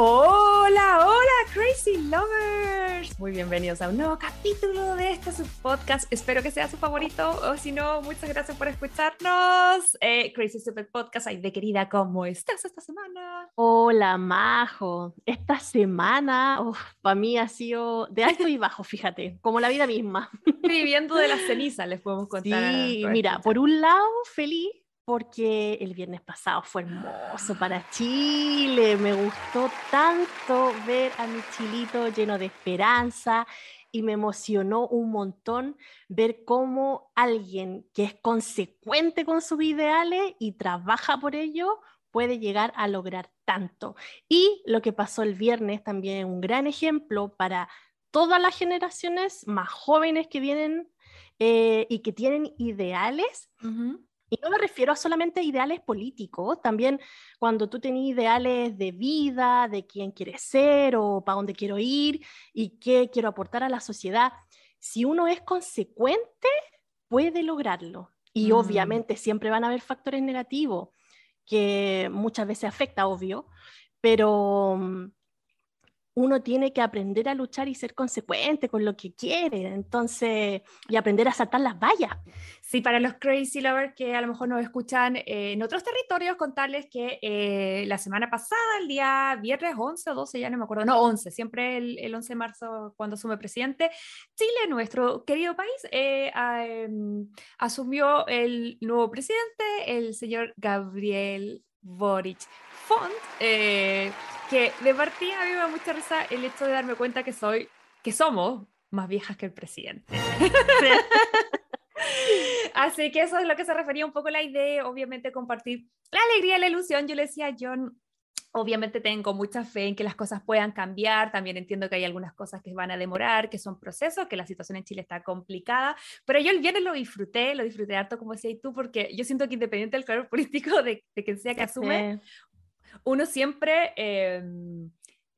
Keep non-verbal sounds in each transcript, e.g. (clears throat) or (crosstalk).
Hola, hola, Crazy Lovers. Muy bienvenidos a un nuevo capítulo de este su podcast. Espero que sea su favorito o si no, muchas gracias por escucharnos. Eh, Crazy Stupid Podcast, ay de querida, ¿cómo estás esta semana? Hola, Majo. Esta semana, para mí ha sido de alto y bajo, (laughs) fíjate, como la vida misma. Viviendo de las cenizas, les podemos contar. Sí, mira, por un lado, feliz porque el viernes pasado fue hermoso para Chile. Me gustó tanto ver a mi chilito lleno de esperanza y me emocionó un montón ver cómo alguien que es consecuente con sus ideales y trabaja por ello puede llegar a lograr tanto. Y lo que pasó el viernes también un gran ejemplo para todas las generaciones más jóvenes que vienen eh, y que tienen ideales. Y no me refiero a solamente ideales políticos, también cuando tú tienes ideales de vida, de quién quieres ser o para dónde quiero ir y qué quiero aportar a la sociedad. Si uno es consecuente, puede lograrlo. Y mm. obviamente siempre van a haber factores negativos que muchas veces afecta, obvio, pero mm, uno tiene que aprender a luchar y ser consecuente con lo que quiere, entonces, y aprender a saltar las vallas. Sí, para los crazy lovers que a lo mejor nos escuchan eh, en otros territorios, contarles que eh, la semana pasada, el día viernes 11 o 12, ya no me acuerdo, no, 11, siempre el, el 11 de marzo cuando asume presidente, Chile, nuestro querido país, eh, em, asumió el nuevo presidente, el señor Gabriel Boric Font que de partida a mí me da mucha risa el hecho de darme cuenta que soy, que somos más viejas que el presidente. (laughs) Así que eso es lo que se refería un poco la idea, obviamente compartir la alegría y la ilusión. Yo le decía a John, obviamente tengo mucha fe en que las cosas puedan cambiar, también entiendo que hay algunas cosas que van a demorar, que son procesos, que la situación en Chile está complicada, pero yo el viernes lo disfruté, lo disfruté harto como decías tú, porque yo siento que independiente del color político de, de quien sea que asume, uno siempre em,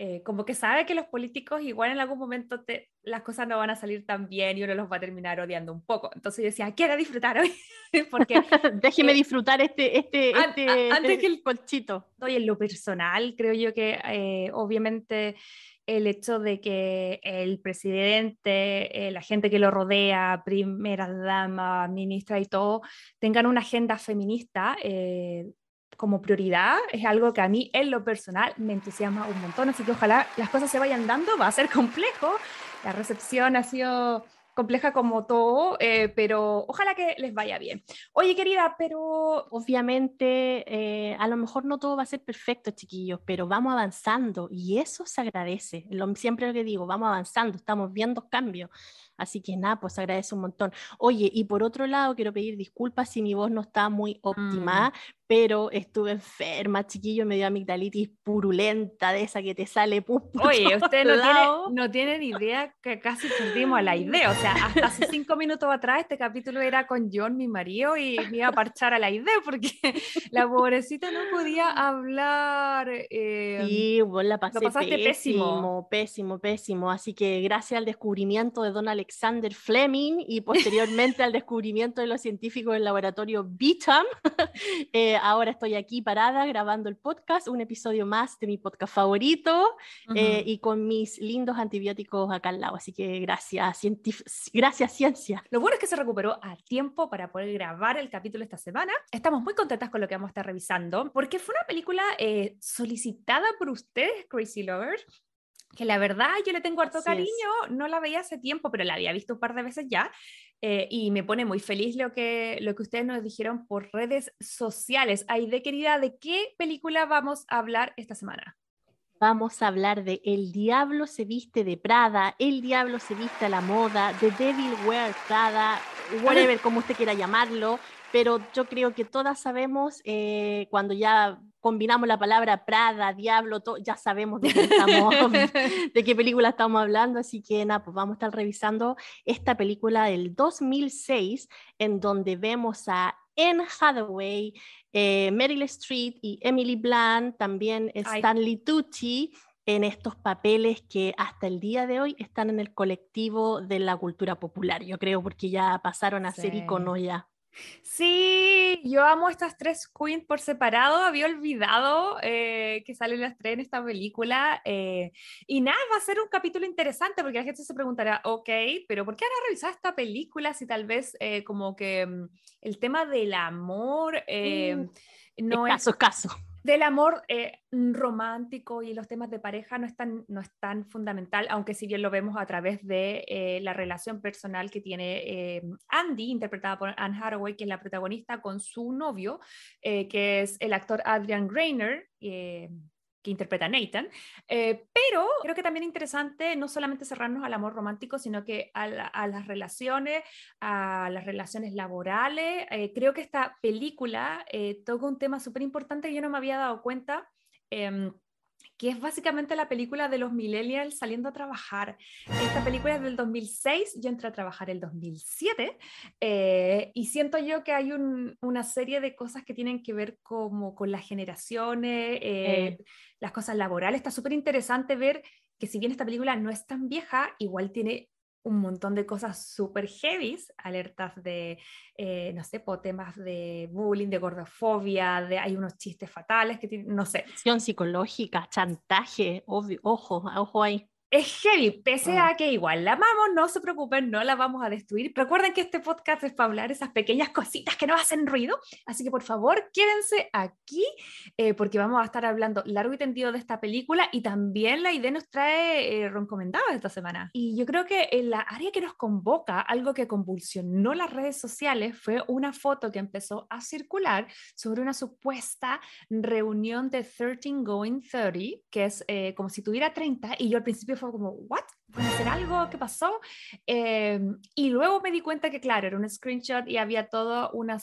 eh, como que sabe que los políticos igual en algún momento te, las cosas no van a salir tan bien y uno los va a terminar odiando un poco. Entonces yo decía, quiero disfrutar hoy, (laughs) porque... (laughs) Déjeme eh, disfrutar este, este, este, antes que el colchito. Oye, en lo personal, creo yo que eh, obviamente el hecho de que el presidente, la gente que lo rodea, primera dama, ministra y todo, tengan una agenda feminista, como prioridad es algo que a mí en lo personal me entusiasma un montón, así que ojalá las cosas se vayan dando, va a ser (laughs) complejo, la recepción ha sido compleja como todo, eh, pero ojalá que les vaya bien. Oye, querida, pero... Obviamente, eh, a lo mejor no todo va a ser perfecto, chiquillos, pero vamos avanzando y eso se agradece. Lo, siempre lo que digo, vamos avanzando, estamos viendo cambios. Así que nada, pues agradece un montón. Oye, y por otro lado, quiero pedir disculpas si mi voz no está muy óptima, mm. Pero estuve enferma, chiquillo, me dio amigdalitis purulenta, de esa que te sale pus. (laughs) Oye, usted no tiene, no idea que casi perdimos a la idea. O sea, hasta hace (laughs) cinco minutos atrás este capítulo era con John, mi marido, y me iba a parchar a la idea porque (laughs) la pobrecita no podía hablar. Eh, sí, vos la pasé pésimo, pésimo, pésimo, pésimo. Así que gracias al descubrimiento de Don Alex Alexander Fleming y posteriormente al descubrimiento de los científicos del laboratorio Beecham. Eh, ahora estoy aquí parada grabando el podcast, un episodio más de mi podcast favorito eh, y con mis lindos antibióticos acá al lado. Así que gracias, gracias ciencia. Lo bueno es que se recuperó a tiempo para poder grabar el capítulo esta semana. Estamos muy contentas con lo que vamos a estar revisando porque fue una película eh, solicitada por ustedes, Crazy Lovers que la verdad yo le tengo harto cariño, no la veía hace tiempo, pero la había visto un par de veces ya, eh, y me pone muy feliz lo que, lo que ustedes nos dijeron por redes sociales. Aide, querida, ¿de qué película vamos a hablar esta semana? Vamos a hablar de El Diablo se viste de Prada, El Diablo se viste a la moda, The Devil Wears Prada, whatever, como usted quiera llamarlo, pero yo creo que todas sabemos eh, cuando ya combinamos la palabra Prada, Diablo, ya sabemos de qué, estamos, (laughs) de qué película estamos hablando, así que nada, pues vamos a estar revisando esta película del 2006, en donde vemos a Anne Hathaway, eh, Meryl Streep y Emily Blunt, también Stanley Tucci, en estos papeles que hasta el día de hoy están en el colectivo de la cultura popular, yo creo, porque ya pasaron a ser iconos ya. Sí, yo amo estas tres queens por separado. Había olvidado eh, que salen las tres en esta película. Eh, y nada, va a ser un capítulo interesante porque la gente se preguntará, ok, pero ¿por qué han revisado esta película si tal vez eh, como que mm, el tema del amor mm, no es... Caso, caso del amor eh, romántico y los temas de pareja no es, tan, no es tan fundamental, aunque si bien lo vemos a través de eh, la relación personal que tiene eh, Andy, interpretada por Anne Hathaway, que es la protagonista, con su novio, que es el actor Adrian Greiner que interpreta Nathan, eh, pero creo que también es interesante no solamente cerrarnos al amor romántico, sino que a, las relaciones, a las relaciones laborales. Eh, creo que esta película eh, toca un tema súper importante que yo no me había dado cuenta. Que es básicamente la película de los millennials saliendo a trabajar. Esta película es del 2006, yo entré a trabajar el 2007 eh, y siento yo que hay una serie de cosas que tienen que ver como con las generaciones, eh, las cosas laborales. Está súper interesante ver que si bien esta película no es tan vieja, igual tiene un montón de cosas súper heavy, alertas de, eh, no sé, temas de bullying, de gordofobia, de, hay unos chistes fatales que tienen, no sé. Psicológica, chantaje, ojo, ojo ahí es heavy, pese a que igual la amamos, no se preocupen, no la vamos a destruir. Recuerden que este podcast es para hablar esas pequeñas cositas que no hacen ruido, así que por favor quédense aquí eh, porque vamos a estar hablando largo y tendido de esta película y también la idea nos trae eh, esta semana. Y yo creo que en la área que nos convoca, algo que convulsionó las redes sociales fue una foto que empezó a circular sobre una supuesta reunión de 13 Going 30, que es eh, como si tuviera 30 y yo al principio fue como, ¿what? ¿Puede hacer algo? ¿Qué pasó? Em, y luego me di cuenta que, claro, era un screenshot y había todo una,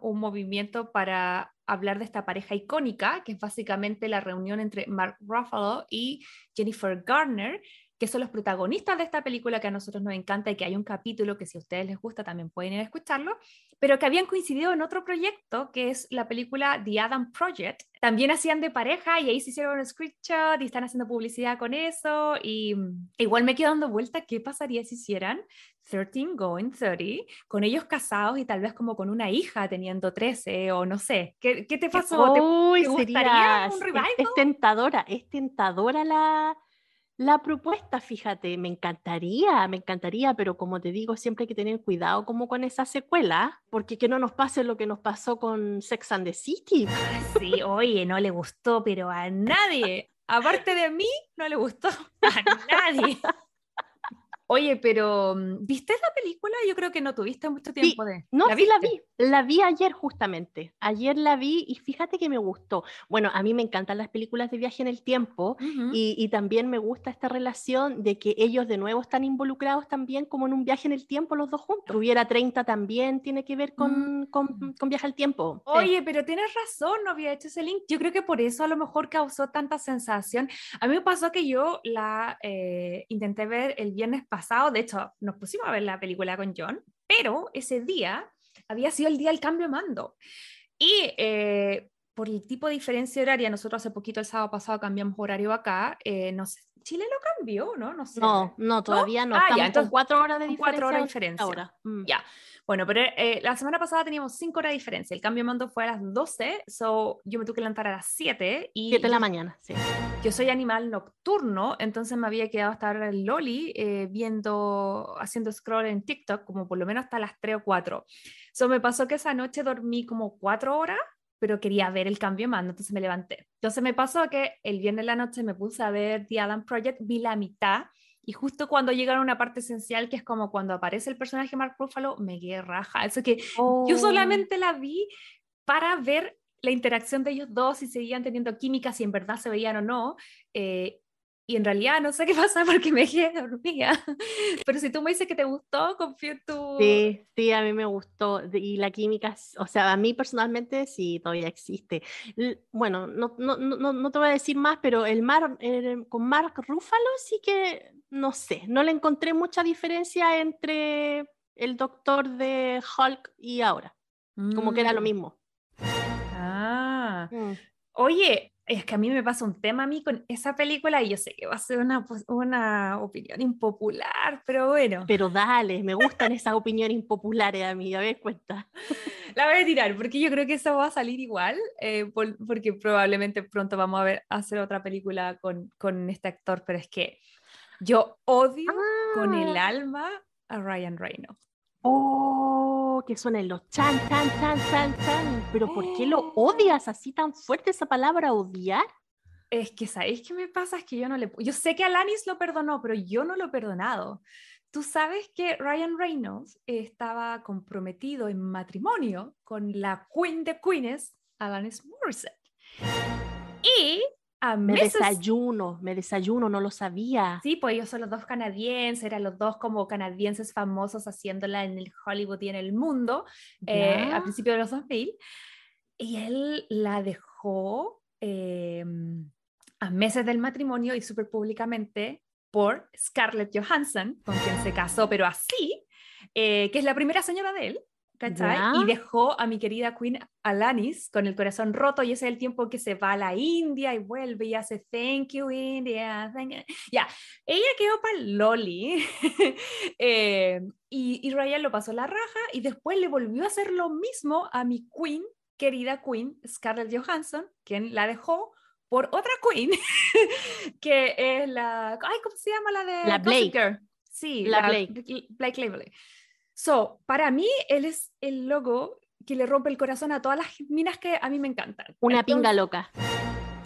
un movimiento para hablar de esta pareja icónica, que es básicamente la reunión entre Mark Ruffalo y Jennifer Garner, que son los protagonistas de esta película que a nosotros nos encanta y que hay un capítulo que si a ustedes les gusta también pueden ir a escucharlo, pero que habían coincidido en otro proyecto que es la película The Adam Project. También hacían de pareja y ahí se hicieron un screenshot y están haciendo publicidad con eso y mm, igual me quedo dando vuelta qué pasaría si hicieran 13 going 30 con ellos casados y tal vez como con una hija teniendo 13 o no sé. ¿Qué, qué te pasó? ¿Te, gustaría un revival? es tentadora, es tentadora la la propuesta, fíjate, me encantaría, me encantaría, pero como te digo, siempre hay que tener cuidado como con esa secuela, porque que no nos pase lo que nos pasó con Sex and the City. Sí, oye, no le gustó, pero a nadie. Aparte de mí, no le gustó (laughs) a nadie. Oye, pero mm, ¿viste la película? Yo creo que no tuviste mucho tiempo de. No, ¿La sí la vi. La vi ayer justamente. Ayer la vi y fíjate que me gustó. Bueno, a mí me encantan las películas de viaje en el tiempo y, también me gusta esta relación de que ellos de nuevo están involucrados también como en un viaje en el tiempo los dos juntos. Hubiera 30 también tiene que ver con, con, mm. con viaje al tiempo. Oye, pero tienes razón, no había hecho ese link. Yo creo que por eso a lo mejor causó tanta sensación. A mí me pasó que yo la eh, intenté ver el viernes pasado pasado, de hecho, nos pusimos a ver la película con John, pero ese día había sido el día del cambio mando. Y eh, por el tipo de diferencia horaria, nosotros hace poquito, el sábado pasado, cambiamos horario acá. Eh, no sé, Chile lo cambió, ¿no? No, sé. no, no, todavía no. Ah, ya, entonces, cuatro horas de diferencia. Cuatro horas de diferencia. Ahora. Mm. Ya. Bueno, pero eh, la semana pasada teníamos 5 horas de diferencia. El cambio de mando fue a las 12, so yo me tuve que levantar a las 7. Y 7 de la mañana, sí. Yo soy animal nocturno, entonces me había quedado hasta ahora el Loli eh, viendo, haciendo scroll en TikTok, como por lo menos hasta las 3 o 4. So me pasó que esa noche dormí como 4 horas pero quería ver el cambio mando, entonces me levanté. Entonces me pasó que el viernes de la noche me puse a ver The Adam Project, vi la mitad y justo cuando llegaron a una parte esencial, que es como cuando aparece el personaje Mark Ruffalo, me quedé raja. Eso que yo oh. solamente la vi para ver la interacción de ellos dos, si seguían teniendo química, si en verdad se veían o no. Eh, y en realidad no sé qué (laughs) pasa porque me quedé dormida. Pero si tú me dices que te gustó, confío en tu... Sí, sí, a mí me gustó. Y la química, o sea, a mí personalmente sí, todavía existe. Bueno, no, no, no, no te voy a decir más, pero el Mar, con Mark Ruffalo sí que, no sé, no le encontré mucha diferencia entre el doctor de Hulk y ahora. Como que era lo mm. mismo. Ah. Mm. Oye, es que a mí me pasa un tema a mí con esa película y yo sé que va a ser una, pues, una opinión impopular, pero bueno. Pero dale, me gustan esas opiniones impopulares a mí, a ver, cuenta. (laughs) La voy a tirar porque yo creo que eso va a salir igual, eh, porque probablemente pronto vamos a ver hacer otra película con, con este actor, pero es que yo odio con el ah. alma a Ryan Reynolds. Oh, que suenan los chan, chan, chan, chan, chan. Pero ¿por qué lo (gasps) odias así tan fuerte esa palabra odiar? Es que, ¿sabéis qué me pasa? Es que yo no le... Yo sé que Alanis lo perdonó, pero yo no lo he perdonado. Tú sabes que Ryan Reynolds estaba comprometido en matrimonio con la Queen de Queens, Alanis Morissette. Y me desayuno, me desayuno, no lo sabía. Sí, pues ellos son los dos canadienses, eran los dos como canadienses famosos haciéndola en el Hollywood y en el mundo eh, a principios de los 2000. Y él la dejó em, a meses del matrimonio y súper públicamente por Scarlett Johansson, con quien se casó, pero así, eh, que es la primera señora de él. ¿Cachai? Y dejó a mi querida Queen Alanis con el corazón roto y ese es el tiempo que se va a la India y vuelve y hace thank you India, Ya, ella quedó para Loli (laughs) eh, y, y Ryan lo pasó la raja y después le volvió a hacer lo mismo a mi Queen, querida Queen Scarlett Johansson, quien la dejó por otra Queen, (laughs) que es la, ay, ¿cómo se llama la de? La Blake. Sí, la, la Blake. Blake Lively. So, para mí, él es el logo que le rompe el corazón a todas las minas que a mí me encantan. Una pinga loca.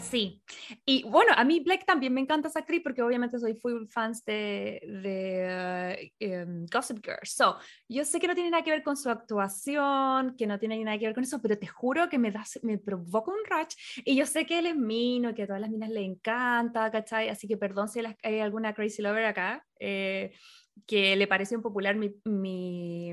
Sí. Y bueno, a mí Black también me encanta esa actriz porque obviamente soy full fans de, de em, Gossip Girl. So, yo sé que no tiene nada que ver con su actuación, que no tiene nada que ver con eso, pero te juro que me, da, me provoca un rush. Y yo sé que él es mino, que a todas las minas le encanta, ¿cachai? Así que perdón si hay alguna crazy lover acá. Eh, que le parece un popular mi, mi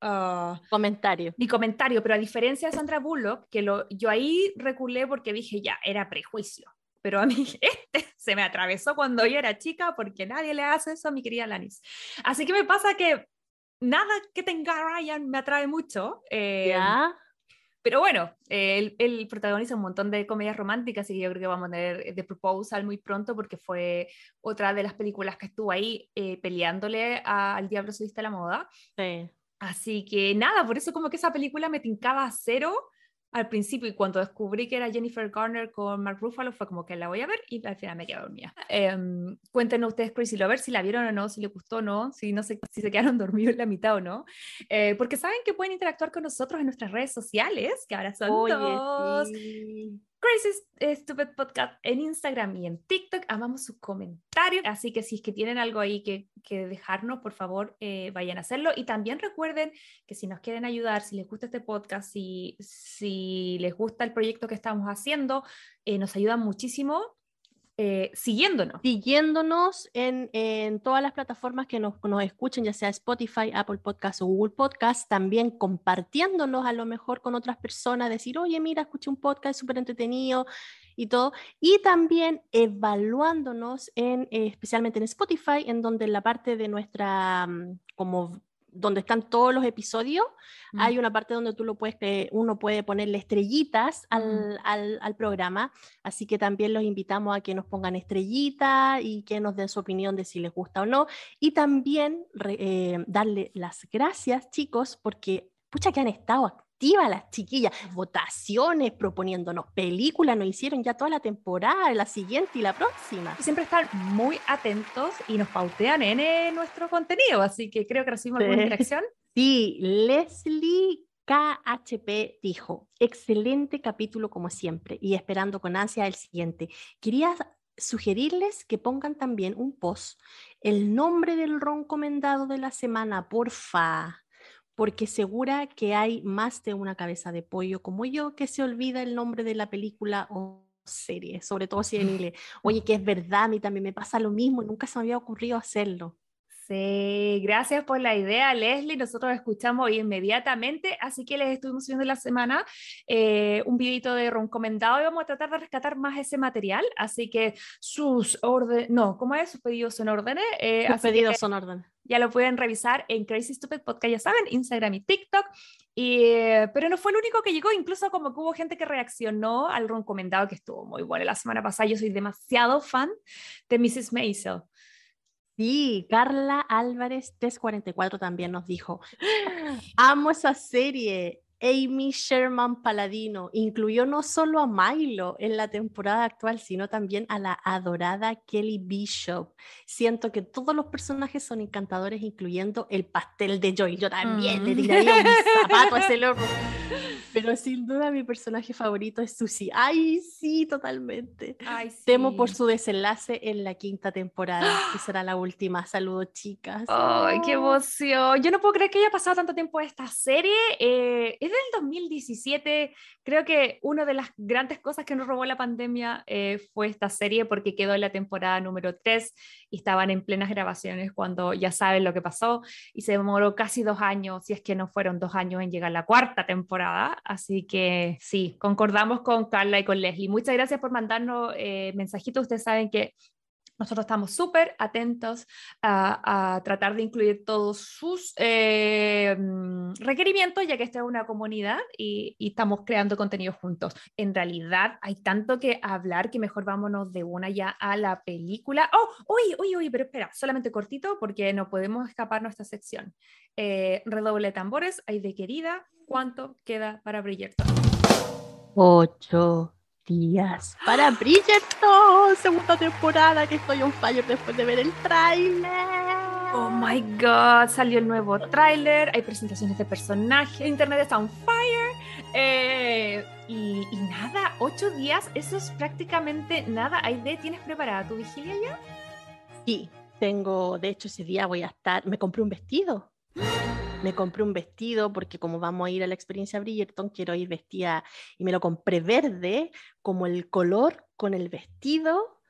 ah, comentario. Mi comentario, pero a diferencia de Sandra Bullock, que lo, yo ahí reculé porque dije, ya, era prejuicio. Pero a mí (laughs) este se me atravesó cuando yo era chica porque nadie le hace eso a mi querida Lanis. Así que me pasa que nada que tenga Ryan me atrae mucho. Eh, ¿Ya? Pero bueno, él, protagoniza un montón de comedias románticas y yo creo que vamos a tener The Proposal muy pronto porque fue otra de las películas que estuvo ahí eh, peleándole al Diablo se la moda. Sí. Así que nada, por eso como que esa película me tincaba a cero al principio y cuando descubrí que era Jennifer Garner con Mark Ruffalo fue como que la voy a ver y al final me quedé dormida. Em, cuéntenos ustedes Crazy Lover si la vieron o no, si les gustó o no, si no sé si se quedaron (laughs) dormidos en la mitad o no, eh, porque saben que pueden interactuar con nosotros en nuestras redes sociales, que ahora son dos. Crazy Stupid Podcast en Instagram y en TikTok. Amamos sus comentarios, así que si es que tienen algo ahí que, que dejarnos, por favor, eh, vayan a hacerlo. Y también recuerden que si nos quieren ayudar, si les gusta este podcast, si, si les gusta el proyecto que estamos haciendo, eh, nos ayuda muchísimo eh, siguiéndonos. Siguiéndonos en, en, todas las plataformas que nos, nos, escuchen, ya sea Spotify, Apple Podcast o Google Podcast, también compartiéndonos a lo mejor con otras personas, decir, oye, mira, escuché un podcast súper entretenido y todo, y también evaluándonos en, eh, especialmente en Spotify, en donde la parte de nuestra mm, como donde están todos los episodios, mm. hay una parte donde tú lo puedes, uno puede ponerle estrellitas mm. al, al, programa, así que también los invitamos a que nos pongan estrellitas y que nos den su opinión de si les gusta o no, y también eh, darle las gracias, chicos, porque pucha que han estado activa las chiquillas, votaciones, proponiéndonos películas, nos hicieron ya toda la temporada, la siguiente y la próxima. Siempre están muy atentos y nos pautean en eh, nuestro contenido, así que creo que recibimos alguna interacción. (laughs) Sí, Leslie KHP dijo, excelente capítulo como siempre y esperando con ansia el siguiente. Quería sugerirles que pongan también un post, el nombre del ron comendado de la semana, porfa porque segura que hay más de una cabeza de pollo como yo que se olvida el nombre de la película o series, sobre todo si en (laughs) inglés. Oye, que es verdad, a mí también me pasa lo mismo, nunca se me había ocurrido hacerlo. Sí, gracias por la idea, Leslie. Nosotros escuchamos inmediatamente, así que les estuvimos subiendo la semana eh, un videito de recomendado y vamos a tratar de rescatar más ese material. Así que sus órdenes, no, ¿cómo es? Sus pedidos son órdenes. Eh, sus pedidos son órdenes. Ya lo pueden revisar en Crazy Stupid Podcast, ya saben, Instagram y TikTok. Y, eh, pero no fue el único que llegó, incluso como que hubo gente que reaccionó al recomendado que estuvo muy bueno la semana pasada. Yo soy demasiado fan de Mrs. Maisel. Sí, Carla Álvarez 344 también nos dijo, amo esa serie, Amy Sherman Paladino incluyó no solo a Milo en la temporada actual, sino también a la adorada Kelly Bishop. Siento que todos los personajes son encantadores, incluyendo el pastel de Joy. Yo también le mm. tiraría un zapato a ese (laughs) loco. Pero sin duda mi personaje favorito es Susie. Ay, sí, totalmente. Temo por su desenlace en la quinta temporada, que será la última. Saludos, chicas. Ay, qué emoción. Yo no puedo creer que haya pasado tanto tiempo esta serie. Eh, es del 2017. Creo que una de las grandes cosas que nos robó la pandemia eh, fue esta serie porque quedó en la temporada número 3 y estaban en plenas grabaciones cuando ya saben lo que pasó y se demoró casi dos años, si es que no fueron dos años en llegar la cuarta temporada. Así que sí, concordamos con Carla y con Leslie. Muchas gracias por mandarnos eh, mensajitos. Ustedes saben que nosotros estamos súper atentos a, tratar de incluir todos sus eh, mm, requerimientos, ya que esta es una comunidad y, estamos creando contenido juntos. En realidad hay tanto que hablar que mejor vámonos de una ya a la película. Oh, uy, uy, uy, pero espera, solamente cortito porque no podemos escapar nuestra sección. Eh, redoble de tambores, hay de querida, ¿cuánto queda para Bridgerton? Ocho días para Bridgerton, segunda temporada que estoy on fire después de ver el tráiler. Oh my god, salió el nuevo tráiler, hay presentaciones de personajes, internet está on fire. Eh, y, nada, ocho días, eso es prácticamente nada. de ¿tienes preparada tu vigilia ya? Sí, tengo, de hecho ese día voy a estar, me compré un vestido me compré un vestido porque como vamos a ir a la experiencia Bridgerton, quiero ir vestida y me lo compré verde como el color con el vestido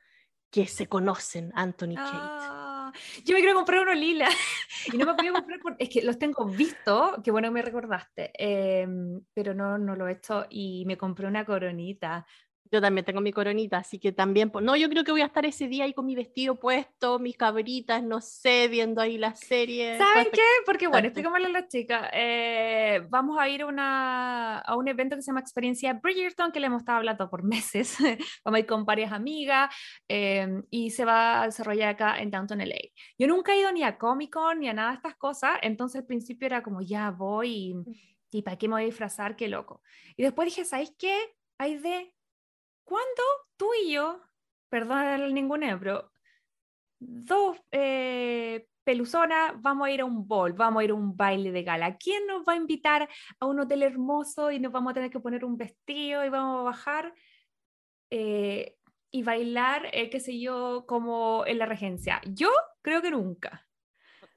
que se conocen Anthony Kate. Ah, yo me quiero comprar uno lila (laughs) y no me podía comprar es que los tengo visto, que bueno me recordaste, em, pero no, no lo he hecho y me compré una coronita yo también tengo mi coronita, así que también, no, yo creo que voy a estar ese día ahí con mi vestido puesto, mis cabritas, no sé, viendo ahí la serie. ¿Saben qué? Porque bueno, expliquémosle a las chicas, eh, vamos a ir a, una, a un evento que se llama Experiencia Bridgerton, que le hemos estado hablando por (laughs) meses, vamos a ir con varias amigas em, y se va a desarrollar acá en Downtown LA. Yo nunca he ido ni a Comic Con ni a nada de estas cosas, entonces al principio era como, ya voy y, mm. y ¿para qué me voy a disfrazar? Qué loco. Y después dije, ¿sabéis qué? Hay de ¿Cuándo tú y yo, perdón ningún pero dos eh, peluzonas, vamos a ir a un bol, vamos a ir a un baile de gala. ¿Quién nos va a invitar a un hotel hermoso y nos vamos a tener que poner un vestido y vamos a bajar eh, y bailar, eh, qué sé yo, como en la regencia? Yo creo que nunca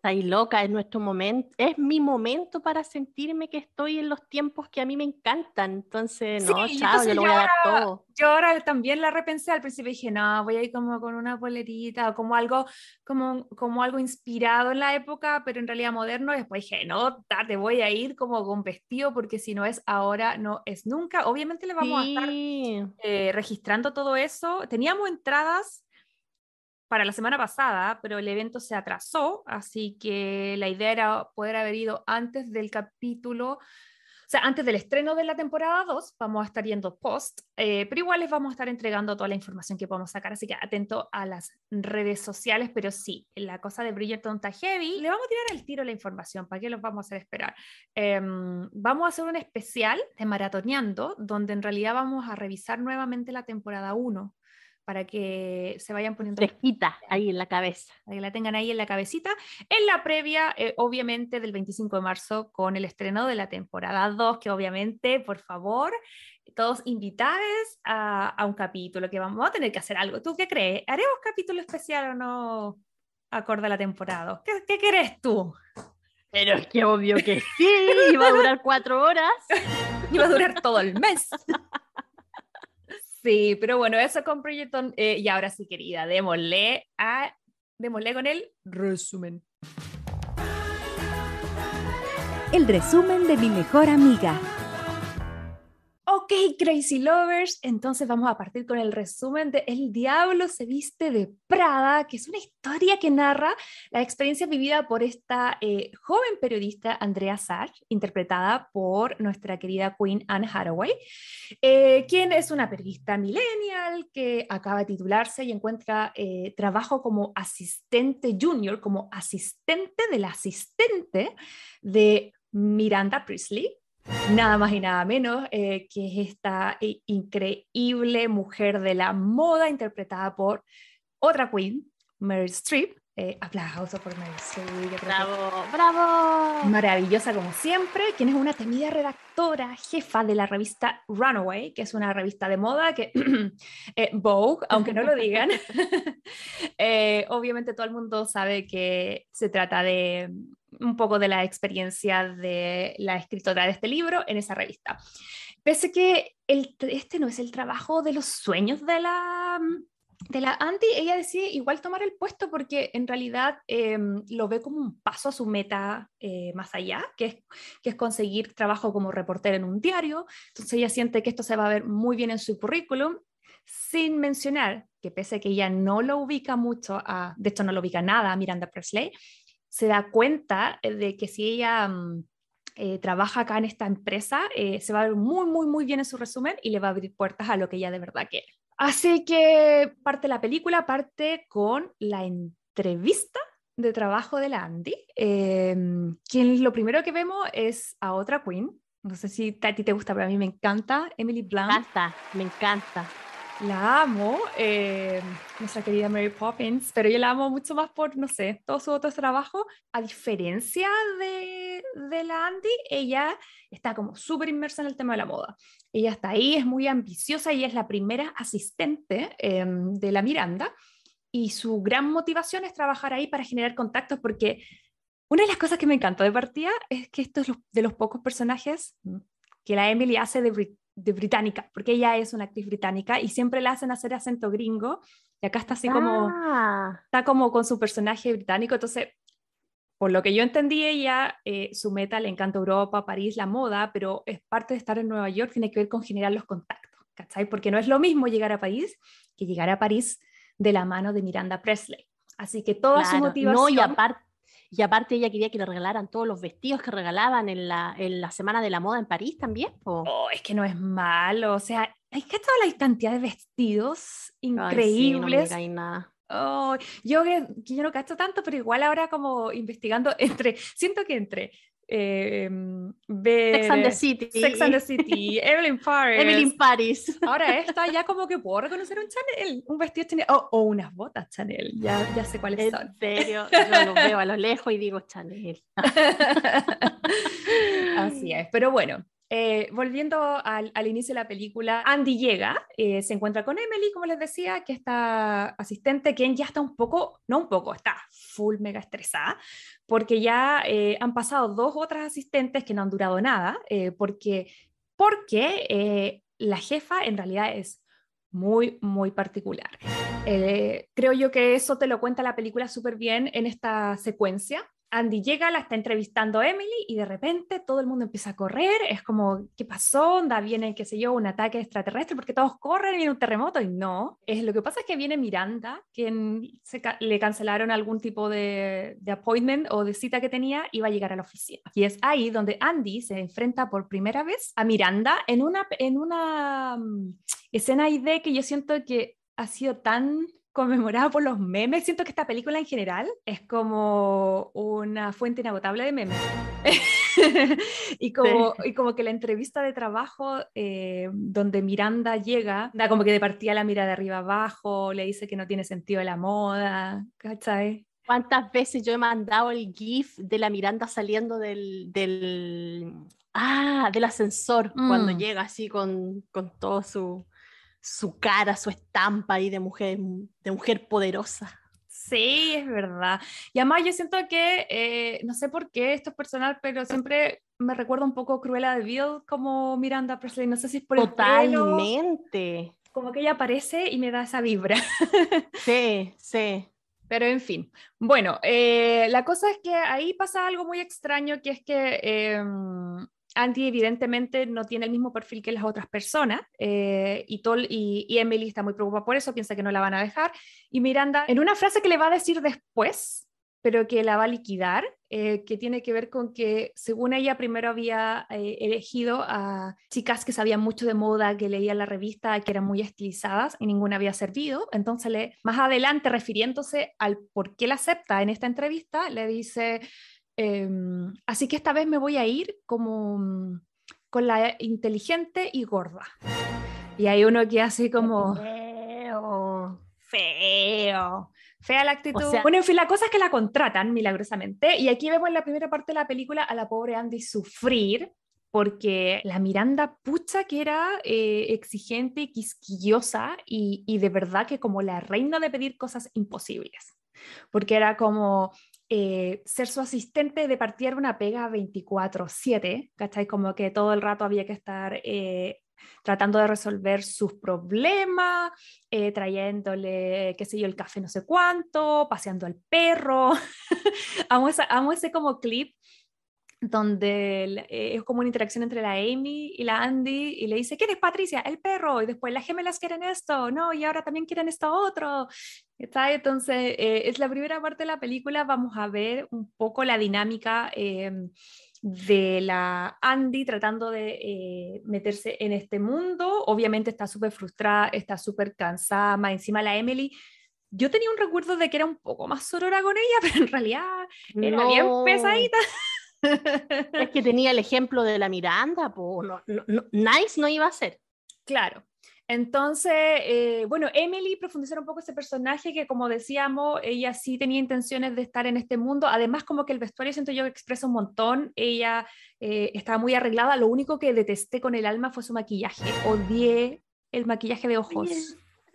ahí loca, es nuestro momento, es mi momento para sentirme que estoy en los tiempos que a mí me encantan. Entonces, no, chao, yo lo voy a dar todo. Yo ahora también la repensé al principio dije, no, voy a ir como con una polerita o como algo, como, como algo inspirado en la época, pero en realidad moderno. Después dije, no, te voy a ir como con vestido porque si no es ahora, no es nunca. Obviamente le vamos a estar eh, registrando todo eso. Teníamos entradas para la semana pasada, pero el evento se atrasó, así que la idea era poder haber ido antes del capítulo, o sea, antes del estreno de la temporada 2, vamos a estar yendo post, eh, pero igual les vamos a estar entregando toda la información que podemos sacar, así que atento a las redes sociales, pero sí, la cosa de Bridgerton está heavy, le vamos a tirar el tiro la información, ¿para qué los vamos a hacer esperar? Em, vamos a hacer un especial de Maratoneando, donde en realidad vamos a revisar nuevamente la temporada 1 para que se vayan poniendo fresquita ahí en la cabeza. Para que la tengan ahí en la cabecita. En la previa, eh, obviamente, del 25 de marzo con el estreno de la temporada 2, que obviamente, por favor, todos invitados a, un capítulo, que vamos a tener que hacer algo. ¿Tú qué crees? ¿Haremos capítulo especial o no acorde a la temporada? ¿Qué, qué crees tú? Pero es que obvio que sí, iba a durar cuatro horas. (laughs) Iba a durar todo el mes. (laughs) Sí, pero bueno, eso con Bridgerton. Eh, y ahora sí, querida, démosle, a, démosle con el resumen. El resumen de mi mejor amiga. Ok, Crazy Lovers, entonces vamos a partir con el resumen de El Diablo se viste de Prada, que es una historia que narra la experiencia vivida por esta eh, joven periodista Andrea Sach, interpretada por nuestra querida Queen Anne Hathaway, eh, quien es una periodista millennial que acaba de titularse y encuentra eh, trabajo como asistente junior, como asistente del asistente de Miranda Priestley, nada más y nada menos eh, que es esta eh, increíble mujer de la moda interpretada por otra queen, Meryl Streep. Eh, aplauso por Meryl Streep. Bravo, bravo. Maravillosa como siempre, quien es una temida redactora, jefa de la revista Runaway, que es una revista de moda que (clears throat) Vogue, aunque no lo digan. (laughs) obviamente todo el mundo sabe que se trata de un poco de la experiencia de la escritora de este libro en esa revista. Pese que el, este no es el trabajo de los sueños de la, de la Andy, ella decide igual tomar el puesto porque en realidad em, lo ve como un paso a su meta eh, más allá, que es, que es conseguir trabajo como reportera en un diario. Entonces ella siente que esto se va a ver muy bien en su currículum, sin mencionar que pese a que ella no lo ubica mucho, a, de hecho no lo ubica nada a Miranda Presley, se da cuenta eh, de que si ella mm, eh, trabaja acá en esta empresa, eh, se va a ver muy, muy, muy bien en su resumen y le va a abrir puertas a lo que ella de verdad quiere. Así que parte la película, parte con la entrevista de trabajo de la Andy, quien lo primero que vemos es a otra queen. No sé si a ti te gusta, pero a mí me encanta, Emily Blunt. Me encanta, me encanta. La amo, eh, nuestra querida Mary Poppins, pero yo la amo mucho más por, no sé, todo su otro trabajo. A diferencia de, de la Andy, ella está como súper inmersa en el tema de la moda. Ella está ahí, es muy ambiciosa y es la primera asistente em, de la Miranda. Y su gran motivación es trabajar ahí para generar contactos porque una de las cosas que me encantó de partida es que esto es de los pocos personajes que la Emily hace de, de británica, porque ella es una actriz británica y siempre la hacen hacer acento gringo y acá está así como Ah, está como con su personaje británico, entonces por lo que yo entendí ella eh, su meta le encanta Europa, París, la moda, pero es parte de estar en Nueva York tiene que ver con generar los contactos, ¿cachai? Porque no es lo mismo llegar a París que llegar a París de la mano de Miranda Presley. Así que toda su claro. motivación No, y aparte, y aparte ella quería que le regalaran todos los vestidos que regalaban en la, en la Semana de la Moda en París también. po. Oh, es que no es malo, o sea, hay que toda la cantidad de vestidos Ay, sí, no me increíbles. Oh, yo yo no cacho tanto, pero igual ahora como investigando (laughs) entre, siento que entre eh, ver Sex and the City. Sex and the City, Evelyn Paris, Emily in Paris. ahora (laughs) esta ya como que puedo reconocer un Chanel, un vestido Chanel, o unas botas Chanel, ya, ya sé cuáles son. En serio, yo los veo a lo lejos y digo Chanel. (laughs) Así es, pero bueno. Eh, volviendo al, al inicio de la película, Andy llega, eh, se encuentra con Emily, como les decía, que está asistente, quien ya está un poco, no un poco, está full mega estresada, porque ya eh, han pasado dos otras asistentes que no han durado nada, eh, porque, porque eh, la jefa en realidad es muy, muy particular. Eh, creo yo que eso te lo cuenta la película súper bien en esta secuencia. Andy llega, la está entrevistando Emily y de repente todo el mundo empieza a correr. Es como, ¿qué pasó? Onda, viene, qué sé yo, un ataque extraterrestre porque todos corren, viene un terremoto y no. Es, lo que pasa es que viene Miranda, quien se le cancelaron algún tipo de, appointment o de cita que tenía y va a llegar a la oficina. Y es ahí donde Andy se enfrenta por primera vez a Miranda en una, en una mm, escena y de que yo siento que ha sido tan conmemorada por los memes. Siento que esta película en general es como una fuente inagotable de memes. (laughs) y, como, y como que la entrevista de trabajo eh, donde Miranda llega, da como que de partida la mira de arriba abajo, le dice que no tiene sentido la moda, ¿cachai? ¿Cuántas veces yo he mandado el GIF de la Miranda saliendo del, del, ah, del ascensor cuando Mm. llega así con, con todo su, su cara, su estampa ahí de mujer, de mujer poderosa? Sí, es verdad. Y además yo siento que, eh, no sé por qué, esto es personal, pero siempre me recuerda un poco Cruella de Vil como Miranda Presley. No sé si es por el pelo, Totalmente. como que ella aparece y me da esa vibra. (laughs) Sí, sí. Pero en fin, bueno, eh, la cosa es que ahí pasa algo muy extraño, que es que eh, Andy evidentemente no tiene el mismo perfil que las otras personas eh, y, Tol, y, Emily está muy preocupada por eso, piensa que no la van a dejar. Y Miranda, en una frase que le va a decir después, pero que la va a liquidar, eh, que tiene que ver con que, según ella, primero había eh, elegido a chicas que sabían mucho de moda, que leían la revista, que eran muy estilizadas y ninguna había servido. Entonces, le, más adelante, refiriéndose al por qué la acepta en esta entrevista, le dice, em, así que esta vez me voy a ir como mm, con la inteligente y gorda. Y hay uno que hace como... Feo. Feo fea la actitud. bueno, en fin, la cosa es que la contratan milagrosamente y aquí vemos en la primera parte de la película a la pobre Andy sufrir porque la Miranda pucha que era eh, exigente y quisquillosa y, y, de verdad que como la reina de pedir cosas imposibles, porque era como eh, ser su asistente de partir una pega 24/7, ¿cachai? Como que todo el rato había que estar eh, tratando de resolver sus problemas, eh, trayéndole, qué sé yo, el café no sé cuánto, paseando al perro. (laughs) amo, amo ese como clip donde eh, es como una interacción entre la Amy y la Andy y le dice, ¿quién es Patricia? El perro, y después las gemelas quieren esto, no, y ahora también quieren esto otro. ¿Está? Entonces, eh, es la primera parte de la película, vamos a ver un poco la dinámica em, de la Andy tratando de eh, meterse en este mundo. Obviamente está súper frustrada, está súper cansada, más encima la Emily. Yo tenía un recuerdo de que era un poco más sorora con ella, (laughs) pero en realidad era bien pesadita. Es que tenía el ejemplo de la Miranda, pues nice no iba a ser. Claro. Entonces, eh, bueno, Emily profundizar un poco ese personaje que, como decíamos, ella sí tenía intenciones de estar en este mundo. Además, como que el vestuario siento yo que expresa un montón. Ella eh, estaba muy arreglada. Lo único que detesté con el alma fue su maquillaje. Odié el maquillaje de ojos.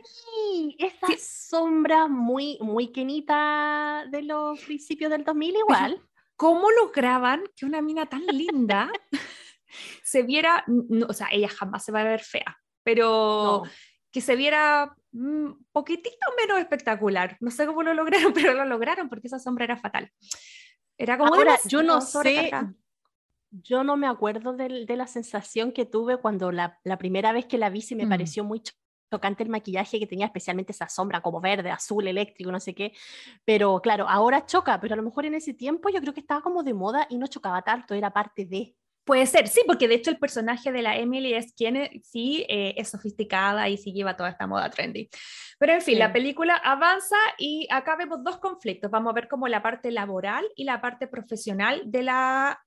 Sí, esta sombra muy, muy quenita de los principios del 2000 igual. ¿Cómo lograban que una mina tan linda (laughs) se viera, o sea, ella jamás se va a ver fea, pero que se viera un mm, poquitito menos espectacular. No sé cómo lo lograron, (laughs) pero lo lograron porque esa sombra era fatal. Era como Ahora, yo no sé, yo no me acuerdo de, de, la sensación que tuve cuando la, la, primera vez que la vi se me mm. pareció muy tocante el maquillaje que tenía especialmente esa sombra como verde, azul, eléctrico, no sé qué. Pero claro, ahora choca, pero a lo mejor en ese tiempo yo creo que estaba como de moda y no chocaba tanto, era parte de. Puede ser, sí, porque de hecho el personaje de la Emily es quien sí eh, es sofisticada y sí lleva toda esta moda trendy. Pero en fin, sí. la película avanza y acá vemos dos conflictos. Vamos a ver como la parte laboral y la parte profesional de la,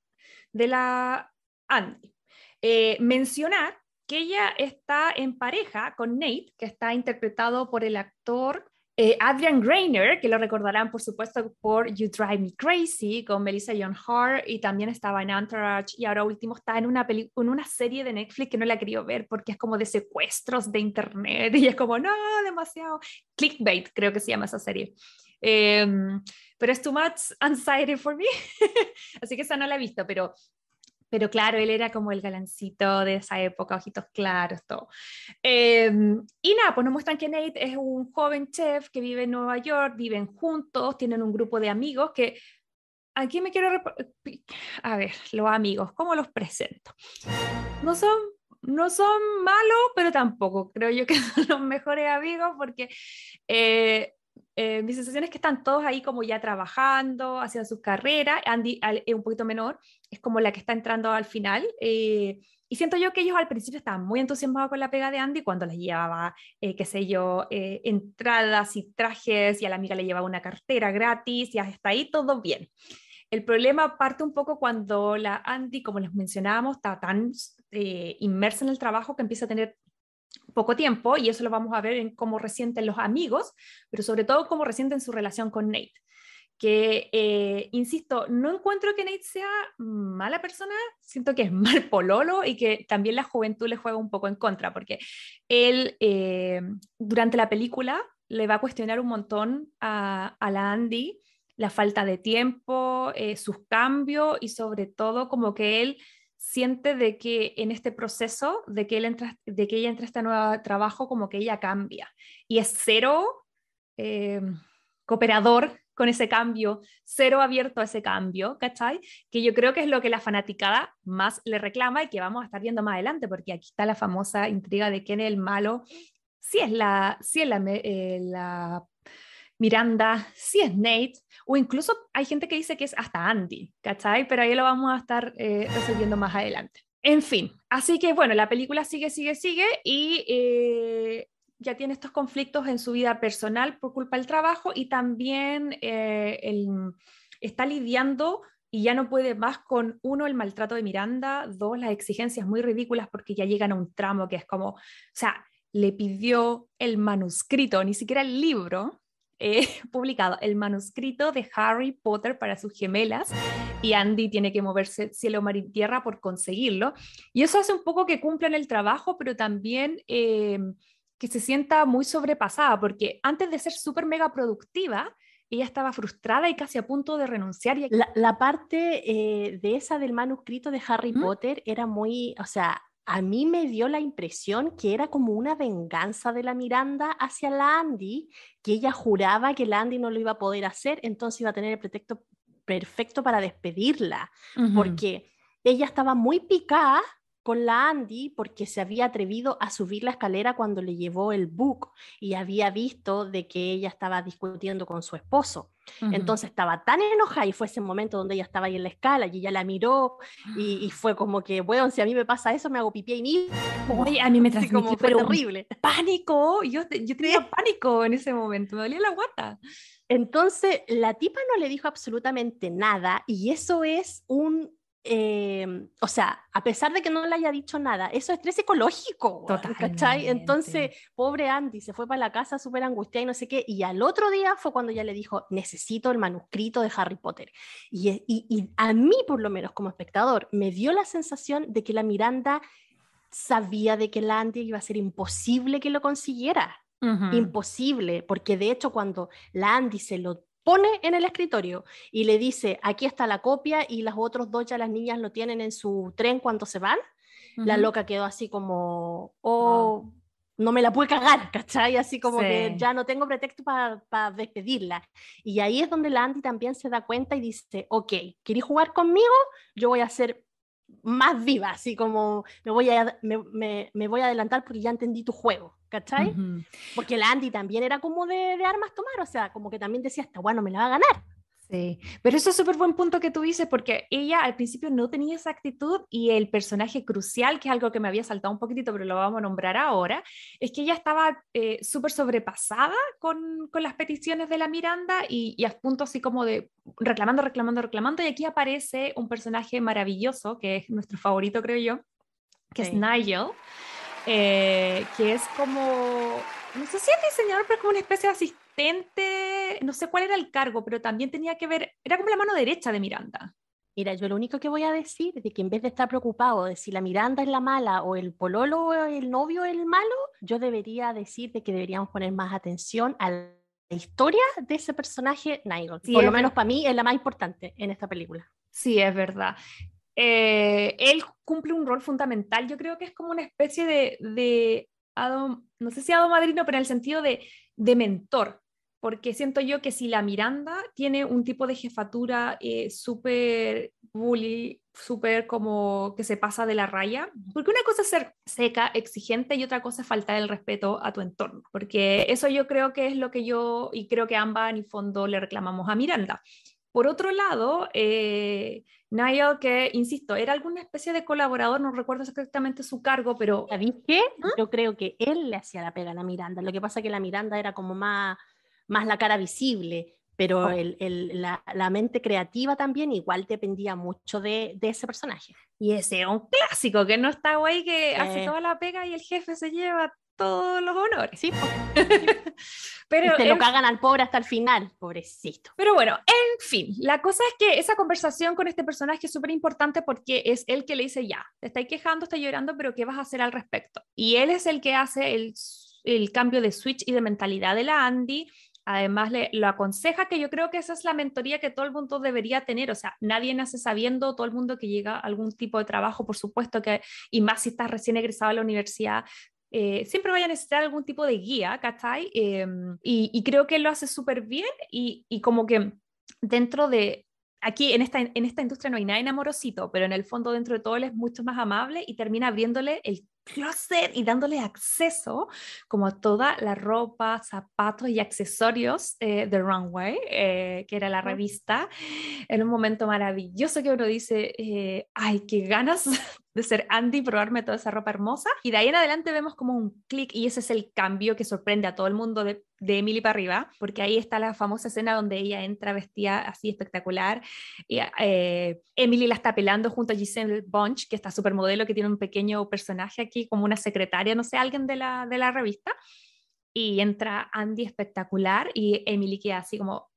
de la Andy. Eh, mencionar que ella está en pareja con Nate, que está interpretado por el actor eh, Adrian Greiner, que lo recordarán por supuesto por You Drive Me Crazy con Melissa John Hart y también estaba en Entourage y ahora último está en una, en una serie de Netflix que no la he querido ver porque es como de secuestros de internet (laughs) y es como, no, demasiado clickbait, creo que se llama esa serie. Eh, pero es too much anxiety for me, (laughs) así que esa no la he visto, pero pero claro, él era como el galancito de esa época, ojitos claros, todo. Eh, y nada, pues nos muestran que Nate es un joven chef que vive en Nueva York, viven juntos, tienen un grupo de amigos que... Aquí me quiero... A ver, los amigos, ¿cómo los presento? No son no son malos, pero tampoco creo yo que (laughs) son los mejores amigos porque eh, eh, mi sensación es que están todos ahí como ya trabajando, haciendo sus carreras. Andy es un poquito menor, es como la que está entrando al final. Eh, y siento yo que ellos al principio estaban muy entusiasmados con la pega de Andy cuando les llevaba, eh, qué sé yo, eh, entradas y trajes y a la amiga le llevaba una cartera gratis y hasta ahí todo bien. El problema parte un poco cuando la Andy, como les mencionábamos, está tan eh, inmersa en el trabajo que empieza a tener poco tiempo y eso lo vamos a ver en cómo resienten los amigos, pero sobre todo cómo resienten su relación con Nate. Que, eh, insisto, no encuentro que Nate sea mala persona, siento que es (laughs) mal pololo y que también la juventud le juega un poco en contra, porque él eh, durante la película le va a cuestionar un montón a, la Andy la falta de tiempo, eh, sus cambios y sobre todo como que él siente de que en este proceso, de que, él entra, de que ella entra a este nuevo trabajo, como que ella cambia. Y es cero eh, cooperador con ese cambio, cero abierto a ese cambio, ¿cachai? Que yo creo que es lo que la fanaticada más le reclama y que vamos a estar viendo más adelante, porque aquí está la famosa intriga de quién es el malo, si es la, si es la, eh, la Miranda, si es Nate, o incluso hay gente que dice que es hasta Andy, ¿cachai? Pero ahí lo vamos a estar eh, resolviendo más adelante. En fin, así que bueno, la película sigue, sigue, sigue y eh, ya tiene estos conflictos en su vida personal por culpa del trabajo y también eh, está lidiando y ya no puede más con, uno, el maltrato de Miranda, dos, las exigencias muy ridículas porque ya llegan a un tramo que es como, o sea, le pidió el manuscrito, ni siquiera el libro, eh, (laughs) publicado el manuscrito de Harry Potter para sus gemelas y Andy tiene que moverse cielo, mar y tierra por conseguirlo. Y eso hace un poco que cumplan el trabajo, pero también eh, que se sienta muy sobrepasada, porque antes de ser súper mega productiva, ella estaba frustrada y casi a punto de renunciar. Y... La, parte eh, de esa del manuscrito de Harry Potter era muy, o sea, a mí me dio la impresión que era como una venganza de la Miranda hacia la Andy, que ella juraba que la Andy no lo iba a poder hacer, entonces iba a tener el pretexto perfecto para despedirla, porque ella estaba muy picada con la Andy porque se había atrevido a subir la escalera cuando le llevó el book y había visto de que ella estaba discutiendo con su esposo. Entonces estaba tan enojada y fue ese momento donde ella estaba ahí en la escala y ella la miró y, (gasps) fue como que, bueno, si a mí me pasa eso, me hago pipí y ni... Oye, a mí me (laughs) transmitió pero horrible. Pánico, yo, yo tenía pánico en ese momento, me dolía la guata. Entonces, la tipa no le dijo absolutamente nada y eso es un Em, o sea, a pesar de que no le haya dicho nada, eso es estrés psicológico, ¿cachai? Entonces, pobre Andy se fue para la casa súper angustiada y no sé qué, y al otro día fue cuando ya le dijo, necesito el manuscrito de Harry Potter. Y, y, y a mí, por lo menos como espectador, me dio la sensación de que la Miranda sabía de que la Andy iba a ser imposible que lo consiguiera. Imposible, porque de hecho cuando la Andy se lo pone en el escritorio y le dice, aquí está la copia y las otros dos ya las niñas lo tienen en su tren cuando se van, la loca quedó así como, oh, no me la puede cagar, (laughs) ¿cachai? Así como que ya no tengo pretexto para despedirla. Y ahí es donde la Andy también se da cuenta y dice, ok, ¿queréis jugar conmigo? Yo voy a ser más viva, así como me voy a, me, me voy a adelantar porque ya entendí tu juego. ¿Cachai? Porque la Andy también era como de, de, armas tomar, o sea, como que también decía, está bueno, me la va a ganar. Sí, pero eso es súper buen punto que tú dices, porque ella al principio no tenía esa actitud y el personaje crucial, que es algo que me había saltado un poquitito, pero lo vamos a nombrar ahora, es que ella estaba eh, súper sobrepasada con, con, las peticiones de la Miranda y, y, a punto así como de reclamando, reclamando, reclamando, y aquí aparece un personaje maravilloso, que es nuestro favorito, creo yo, que es Nigel eh, que es como, no sé si es diseñador, pero es como una especie de asistente, no sé cuál era el cargo, pero también tenía que ver, era como la mano derecha de Miranda. Mira, yo lo único que voy a decir es que en vez de estar preocupado de si la Miranda es la mala o el pololo o el novio es el malo, yo debería decir de que deberíamos poner más atención a la historia de ese personaje, Nigel. Por lo menos para mí es la más importante en esta película. Sí, es verdad. Eh, él cumple un rol fundamental. Yo creo que es como una especie de, de no sé si Ado Madrino, pero en el sentido de, de, mentor, porque siento yo que si la Miranda tiene un tipo de jefatura eh, súper bully, súper como que se pasa de la raya, porque una cosa es ser seca, exigente y otra cosa es faltar el respeto a tu entorno, porque eso yo creo que es lo que yo y creo que ambas en el fondo le reclamamos a Miranda. Por otro lado, eh, Niall, que, insisto, era alguna especie de colaborador, no recuerdo exactamente su cargo, pero... ¿Sabéis qué? ¿Ah? Yo creo que él le hacía la pega a la Miranda. Lo que pasa es que la Miranda era como más, más la cara visible, pero oh. el, el, la, la, mente creativa también igual dependía mucho de, de, ese personaje. Y ese es un clásico, que no está güey, que hace toda la pega y el jefe se lleva todos los honores. Sí, (laughs) pero te lo cagan al pobre hasta el final, pobrecito. Pero bueno, en fin, la cosa es que esa conversación con este personaje es súper importante porque es él que le dice, ya, te estáis quejando, estás llorando, pero ¿qué vas a hacer al respecto? Y él es el que hace el, el cambio de switch y de mentalidad de la Andy Además, le, lo aconseja que yo creo que esa es la mentoría que todo el mundo debería tener. O sea, nadie nace sabiendo, todo el mundo que llega a algún tipo de trabajo, por supuesto que, y más si estás recién egresado a la universidad, eh, siempre vaya a necesitar algún tipo de guía, ¿cachai? Em, y, creo que lo hace súper bien y, y, como que dentro de, aquí en esta, en esta industria no hay nada enamorosito, pero en el fondo dentro de todo él es mucho más amable y termina abriéndole el closet y dándole acceso como a toda la ropa, zapatos y accesorios eh, de Runway, eh, que era la revista, en un momento maravilloso que uno dice, eh, ay, qué ganas de ser Andy, probarme toda esa ropa hermosa. Y de ahí en adelante vemos como un clic y ese es el cambio que sorprende a todo el mundo de, de Emily para arriba, porque ahí está la famosa escena donde ella entra vestida así espectacular. Y, eh, Emily la está pelando junto a Giselle Bunch, que está supermodelo, que tiene un pequeño personaje aquí como una secretaria, no sé, alguien de la, de la revista. Y entra Andy espectacular y Emily queda así como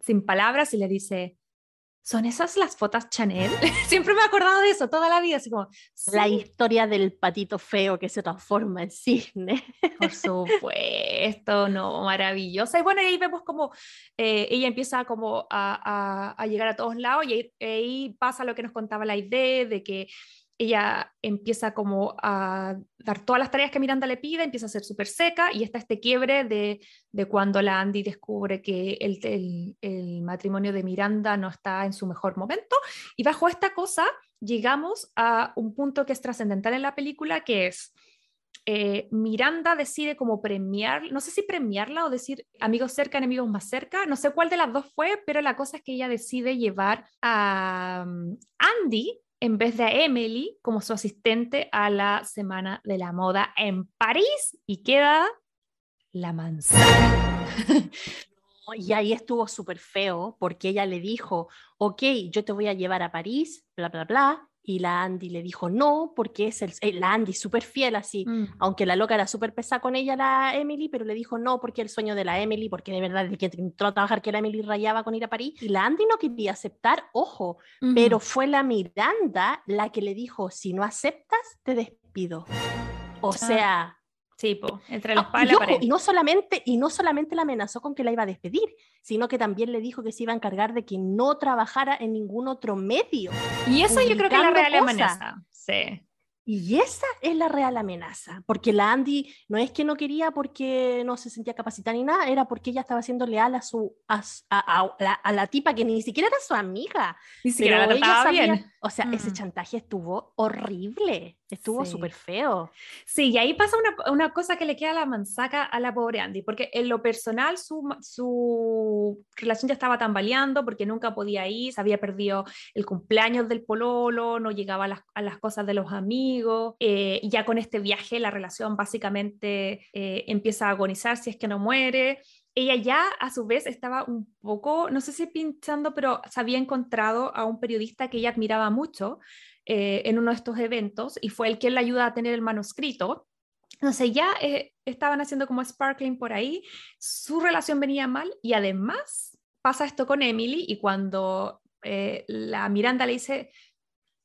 sin palabras y le dice, ¿son esas las fotos Chanel? (laughs) Siempre me he acordado de eso toda la vida, así como... La historia del patito feo que se transforma en cisne. Por supuesto, no, maravillosa. Y bueno, ahí vemos como eh, ella empieza como a, a, a, llegar a todos lados y ahí, ahí pasa lo que nos contaba la idea de que ella empieza como a dar todas las tareas que Miranda le pide, empieza a ser súper seca y está este quiebre de, de, cuando la Andy descubre que el, el, matrimonio de Miranda no está en su mejor momento. Y bajo esta cosa llegamos a un punto que es trascendental en la película, que es eh, Miranda decide como premiar, no sé si premiarla o decir amigos cerca, enemigos más cerca, no sé cuál de las dos fue, pero la cosa es que ella decide llevar a um, Andy en vez de Emily como su asistente a la Semana de la Moda en París y queda la manzana. (laughs) y ahí estuvo súper feo porque ella le dijo, ok, yo te voy a llevar a París, bla, bla, bla, y la Andy le dijo no, porque es el, eh, la Andy súper fiel así, mm. aunque la loca era súper pesada con ella, la Emily, pero le dijo no, porque el sueño de la Emily, porque de verdad desde que entró a trabajar que la Emily rayaba con ir a París, y la Andy no quería aceptar, ojo, pero fue la Miranda la que le dijo, si no aceptas, te despido. O ah. sea, Sí, entre los palos y, y, no solamente, y no solamente la amenazó con que la iba a despedir, sino que también le dijo que se iba a encargar de que no trabajara en ningún otro medio. Y eso yo creo que es la real amenaza. Sí. Y esa es la real amenaza, porque la Andy no es que no quería porque no se sentía capacitada ni nada, era porque ella estaba siendo leal a su a, a, la, tipa que ni siquiera era su amiga. Ni siquiera la trataba bien. O sea, ese mm. chantaje estuvo horrible. Estuvo súper feo. Sí, y ahí pasa una, una, cosa que le queda la manzaca a la pobre Andy, porque en lo personal su, su relación ya estaba tambaleando porque nunca podía ir, se había perdido el cumpleaños del pololo, no llegaba a las, a las cosas de los amigos, eh, y ya con este viaje la relación básicamente eh, empieza a agonizar si es que no muere ella ya a su vez estaba un poco, no sé si pinchando, pero se había encontrado a un periodista que ella admiraba mucho, eh, en uno de estos eventos y fue el que le ayuda a tener el manuscrito. Entonces ya eh, estaban haciendo como sparkling por ahí, su relación venía mal y además pasa esto con Emily y cuando eh, la Miranda le dice,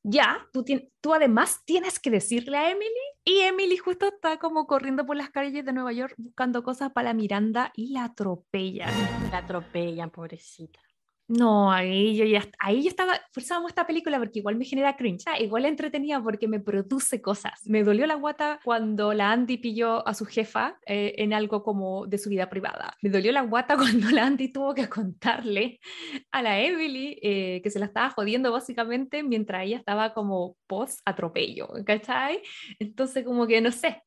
ya, tú, tú además tienes que decirle a Emily y Emily justo está como corriendo por las calles de Nueva York buscando cosas para la Miranda y la atropellan. La atropellan, pobrecita. No, ahí yo ya ahí yo estaba, forzábamos esta película porque igual me genera cringe, ah, igual entretenida porque me produce cosas. Me dolió la guata cuando la Andy pilló a su jefa eh, en algo como de su vida privada. Me dolió la guata (laughs) cuando la Andy tuvo que contarle a la Emily eh, que se la estaba jodiendo básicamente mientras ella estaba como post atropello, ¿cachai? Entonces como que no sé,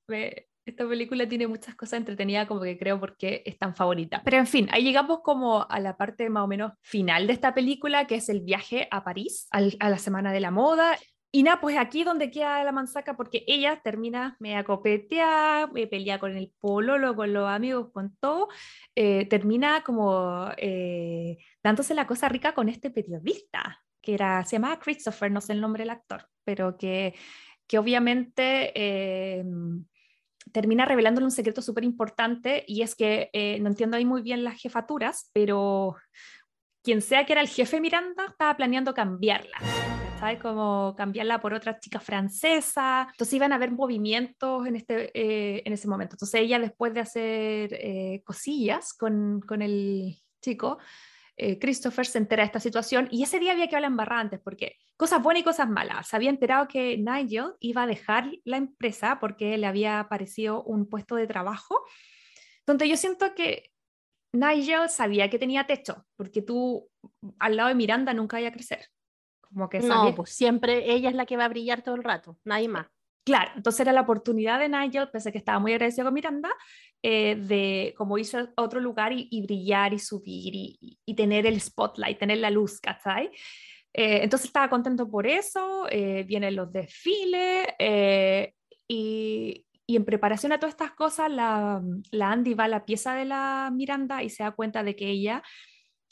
esta película tiene muchas cosas entretenidas como que creo porque es tan favorita. Pero en fin, ahí llegamos como a la parte más o menos final de esta película, que es el viaje a París, a la Semana de la Moda. Y nada, pues aquí donde queda la manzaca, porque ella termina me acopetea, me pelea con el pololo, con los amigos, con todo, eh, termina como eh, dándose la cosa rica con este periodista, que era, se llamaba Christopher, no sé el nombre del actor, pero que, que obviamente... Eh, termina revelándole un secreto súper importante y es que eh, no entiendo ahí muy bien las jefaturas, pero quien sea que era el jefe Miranda estaba planeando cambiarla. ¿cachai? Como cambiarla por otra chica francesa. Entonces iban a haber movimientos en, este, eh, en ese momento. Entonces ella después de hacer eh, cosillas con, con el chico, eh, Christopher se entera de esta situación y ese día había que hablar en antes porque cosas buenas y cosas malas. Se había enterado que Nigel iba a dejar la empresa porque le había aparecido un puesto de trabajo donde yo siento que Nigel sabía que tenía techo porque tú al lado de Miranda nunca iba a crecer. Como que no, pues siempre ella es la que va a brillar todo el rato, nadie más. Claro, entonces era la oportunidad de Nigel, pese a que estaba muy agradecido con Miranda, eh, de como a otro lugar y, brillar y subir y, tener el spotlight, tener la luz, ¿cachai? Eh, entonces estaba contento por eso, eh, vienen los desfiles y, y, en preparación a todas estas cosas, la, Andy va a la pieza de la Miranda y se da cuenta de que ella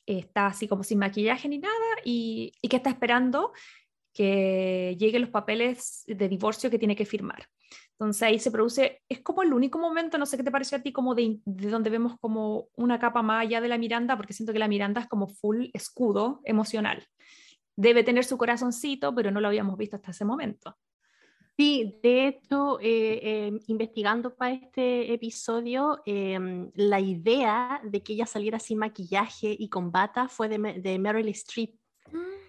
está así como sin maquillaje ni nada y que está esperando que lleguen los papeles de divorcio que tiene que firmar. Entonces ahí se produce, es como el único momento, no sé qué te parece a ti, como de, de, donde vemos como una capa más allá de la Miranda, porque siento que la Miranda es como full escudo emocional. Debe tener su corazoncito, pero no lo habíamos visto hasta ese momento. Sí, de hecho, eh, eh, investigando para este episodio, em, la idea de que ella saliera sin maquillaje y con bata fue de, de Meryl Streep. Mm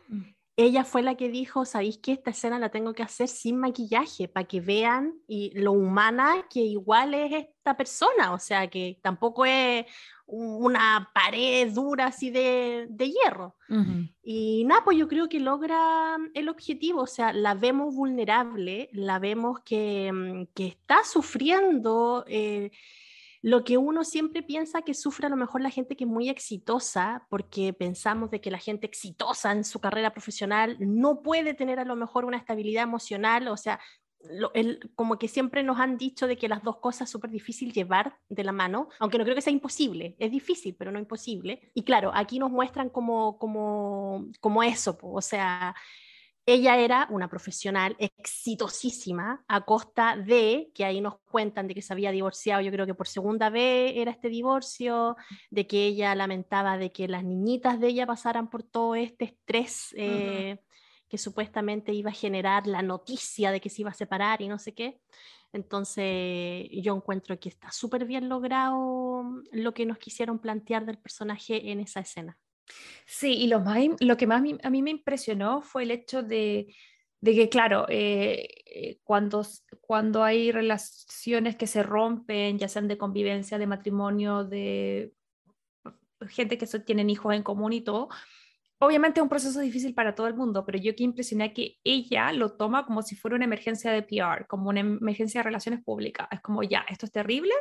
ella fue la que dijo, sabéis que esta escena la tengo que hacer sin maquillaje para que vean y lo humana que igual es esta persona, o sea, que tampoco es una pared dura así de, hierro. Y nada, pues yo creo que logra el objetivo, o sea, la vemos vulnerable, la vemos que, mm, que está sufriendo. Eh, lo que uno siempre piensa que sufre a lo mejor la gente que es muy exitosa, porque pensamos de que la gente exitosa en su carrera profesional no puede tener a lo mejor una estabilidad emocional, o sea, como que siempre nos han dicho de que las dos cosas súper difícil llevar de la mano, aunque no creo que sea imposible, es difícil, pero no imposible. Y claro, aquí nos muestran como, como, como eso, o sea, ella era una profesional exitosísima a costa de, que ahí nos cuentan de que se había divorciado, yo creo que por segunda vez era este divorcio, de que ella lamentaba de que las niñitas de ella pasaran por todo este estrés eh, que supuestamente iba a generar la noticia de que se iba a separar y no sé qué. Entonces yo encuentro que está súper bien logrado lo que nos quisieron plantear del personaje en esa escena. Sí, y lo, más, lo que más a mí me impresionó fue el hecho de, que, claro, eh, eh, cuando, cuando hay relaciones que se rompen, ya sean de convivencia, de matrimonio, de gente que tienen hijos en común y todo, obviamente es un proceso difícil para todo el mundo, pero yo que impresioné que ella lo toma como si fuera una emergencia de PR, como una emergencia de relaciones públicas. Es como, ya, esto es terrible,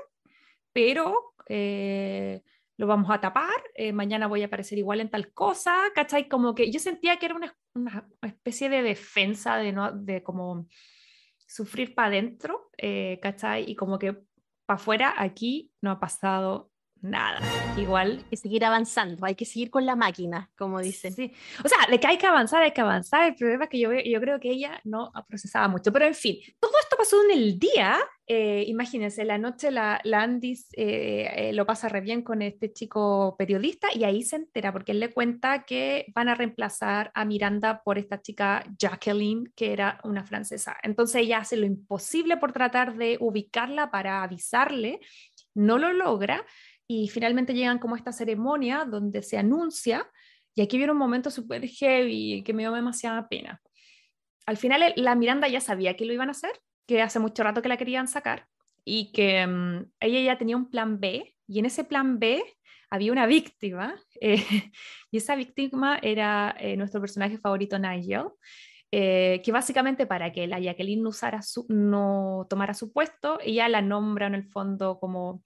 pero... Eh, lo vamos a tapar, eh, mañana voy a aparecer igual en tal cosa, ¿cachai? Como que yo sentía que era una, una especie de defensa de, no, de como sufrir para adentro, eh, ¿cachai? Y como que para afuera aquí no ha pasado nada. Igual. Que seguir avanzando, hay que seguir con la máquina, como dicen. Sí. O sea, de que hay que avanzar, hay que avanzar. El problema es que yo, yo creo que ella no procesaba mucho. Pero en fin, todo esto pasó en el día. Eh, imagínense, la noche la, la Andis eh, eh, lo pasa re bien con este chico periodista y ahí se entera porque él le cuenta que van a reemplazar a Miranda por esta chica Jacqueline, que era una francesa. Entonces ella hace lo imposible por tratar de ubicarla para avisarle, no lo logra y finalmente llegan como esta ceremonia donde se anuncia, y aquí viene un momento súper heavy que me dio demasiada pena. Al final la Miranda ya sabía que lo iban a hacer, que hace mucho rato que la querían sacar y que mm, ella ya tenía un plan B y en ese plan B había una víctima (laughs) eh, y esa víctima era eh, nuestro personaje favorito Nigel. Eh, que básicamente para que la Jacqueline usara su, no tomara su puesto, ella la nombra en el fondo como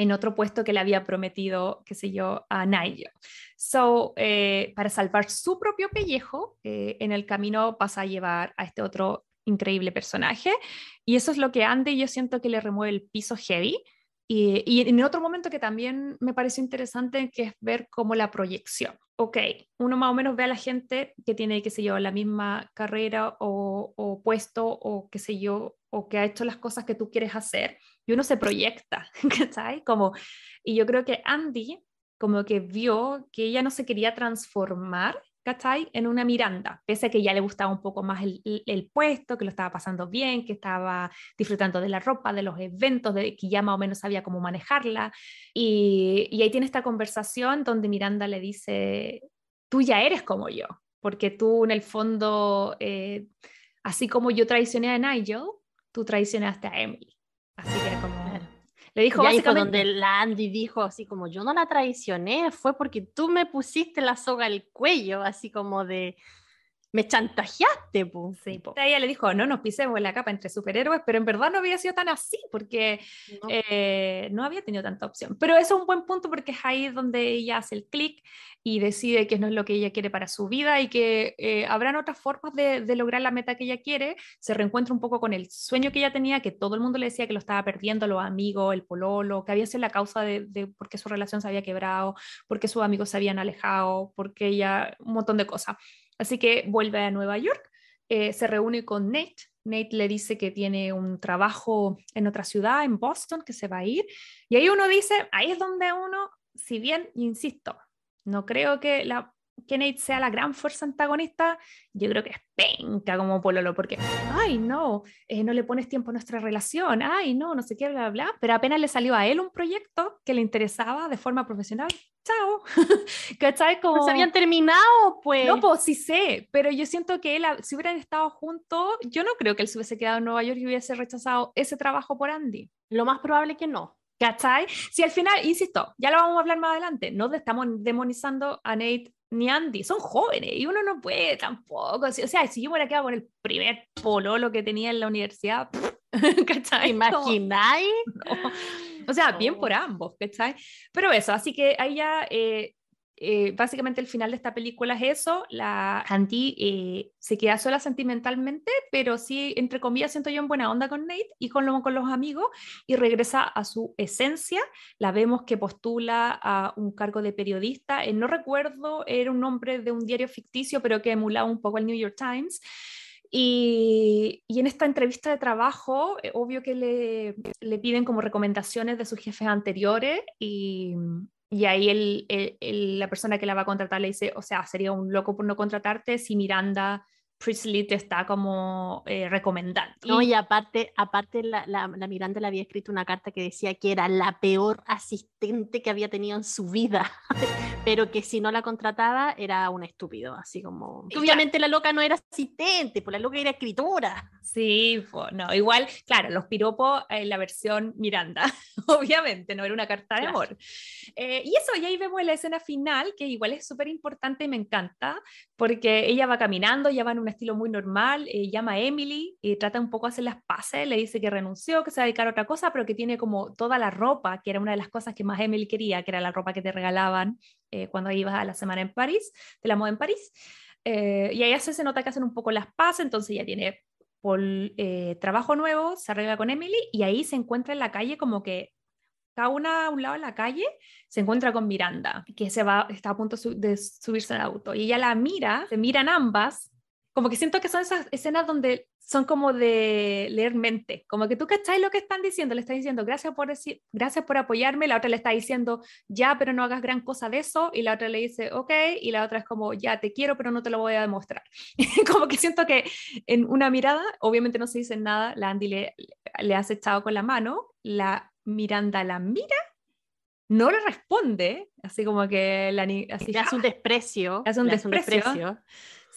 en otro puesto que le había prometido, qué sé yo, a Nigel. So, eh, para salvar su propio pellejo, eh, en el camino pasa a llevar a este otro increíble personaje. Y eso es lo que Andy yo siento que le remueve el piso heavy. Y, y, en otro momento que también me parece interesante, que es ver cómo la proyección. Ok, uno más o menos ve a la gente que tiene, qué sé yo, la misma carrera o, o puesto o qué sé yo, o que ha hecho las cosas que tú quieres hacer y uno se proyecta, (laughs) ¿sabes? Como, y yo creo que Andy como que vio que ella no se quería transformar ¿cachai? En una Miranda, pese a que ya le gustaba un poco más el, puesto, que lo estaba pasando bien, que estaba disfrutando de la ropa, de los eventos, de que ya más o menos sabía cómo manejarla. Y, y ahí tiene esta conversación donde Miranda le dice, tú ya eres como yo, porque tú en el fondo, eh, así como yo traicioné a Nigel, tú traicionaste a Emily. Así que como... Le dijo básicamente... donde la Andy dijo así como, yo no la traicioné, fue porque tú me pusiste la soga al cuello, así como de, me chantajeaste, pues. Sí, Ella le dijo, no nos pisemos la capa entre superhéroes, pero en verdad no había sido tan así, porque no, eh, no había tenido tanta opción. Pero eso es un buen punto porque es ahí donde ella hace el clic y decide que no es lo que ella quiere para su vida y que eh, habrán otras formas de, de, lograr la meta que ella quiere. Se reencuentra un poco con el sueño que ella tenía, que todo el mundo le decía que lo estaba perdiendo, los amigos, el pololo, que había sido la causa de, de por qué su relación se había quebrado, por qué sus amigos se habían alejado, porque ella, un montón de cosas. Así que vuelve a Nueva York, eh, se reúne con Nate. Nate le dice que tiene un trabajo en otra ciudad, en Boston, que se va a ir. Y ahí uno dice, ahí es donde uno, si bien, insisto, no creo que la que Nate sea la gran fuerza antagonista, yo creo que es penca como Pololo, porque, ay, no, eh, no le pones tiempo a nuestra relación, ay, no, no sé qué, bla, bla, pero apenas le salió a él un proyecto que le interesaba de forma profesional, chao. (laughs) ¿Cachai? Como... se habían terminado, pues. No, pues sí sé, pero yo siento que él, si hubieran estado juntos, yo no creo que él se hubiese quedado en Nueva York y hubiese rechazado ese trabajo por Andy. Lo más probable que no. ¿Cachai? Si al final, insisto, ya lo vamos a hablar más adelante, no estamos demonizando a Nate ni Andy, son jóvenes y uno no puede tampoco. O sea, si yo me hubiera quedado con el primer pololo que tenía en la universidad, (laughs) ¿cachai? ¿Imagináis? (laughs) O sea, bien por ambos, ¿cachai? Pero eso, así que ahí ya eh, eh, básicamente el final de esta película es eso, la Andy eh, se queda sola sentimentalmente, pero sí, entre comillas, siento yo en buena onda con Nate y con, con los amigos y regresa a su esencia. La vemos que postula a un cargo de periodista, eh, no recuerdo, era un nombre de un diario ficticio, pero que emulaba un poco el New York Times. Y, en esta entrevista de trabajo, obvio que le, le, piden como recomendaciones de sus jefes anteriores y, y ahí el, el, la persona que la va a contratar le dice, o sea, sería un loco por no contratarte si Miranda Priestley te está como eh, recomendando. No, y aparte, aparte la, la, la, Miranda le había escrito una carta que decía que era la peor asistente que había tenido en su vida, (laughs) pero que si no la contrataba era un estúpido, así como... Obviamente la loca no era asistente, pues la loca era escritora. Sí, pues, no, igual, claro, los piropos en la versión Miranda, (laughs) obviamente, no era una carta de amor. Eh, y eso, y ahí vemos la escena final, que igual es súper importante y me encanta, porque ella va caminando, ya va en un estilo muy normal, eh, llama a Emily y trata un poco de hacer las paces, le dice que renunció, que se va a dedicar a otra cosa, pero que tiene como toda la ropa, que era una de las cosas que más Emily quería, que era la ropa que te regalaban eh, cuando ibas a la semana en París, de la moda en París. Eh, y ahí se nota que hacen un poco las paces, entonces ya tiene por, trabajo nuevo, se arregla con Emily y ahí se encuentra en la calle como que cada una a un lado de la calle, se encuentra con Miranda, que se va, está a punto de subirse al auto. Y ella la mira, se miran ambas, como que siento que son esas escenas donde son como de leer mente, como que tú cacháis lo que están diciendo, le está diciendo gracias por decir, gracias por apoyarme, la otra le está diciendo ya, pero no hagas gran cosa de eso, y la otra le dice ok, y la otra es como ya te quiero, pero no te lo voy a demostrar. (laughs) como que siento que en una mirada, obviamente no se dice nada, la Andy le, le hace echado con la mano, la Miranda la mira no le responde, así como que la, así, le hace un desprecio. Hace un, desprecio, un desprecio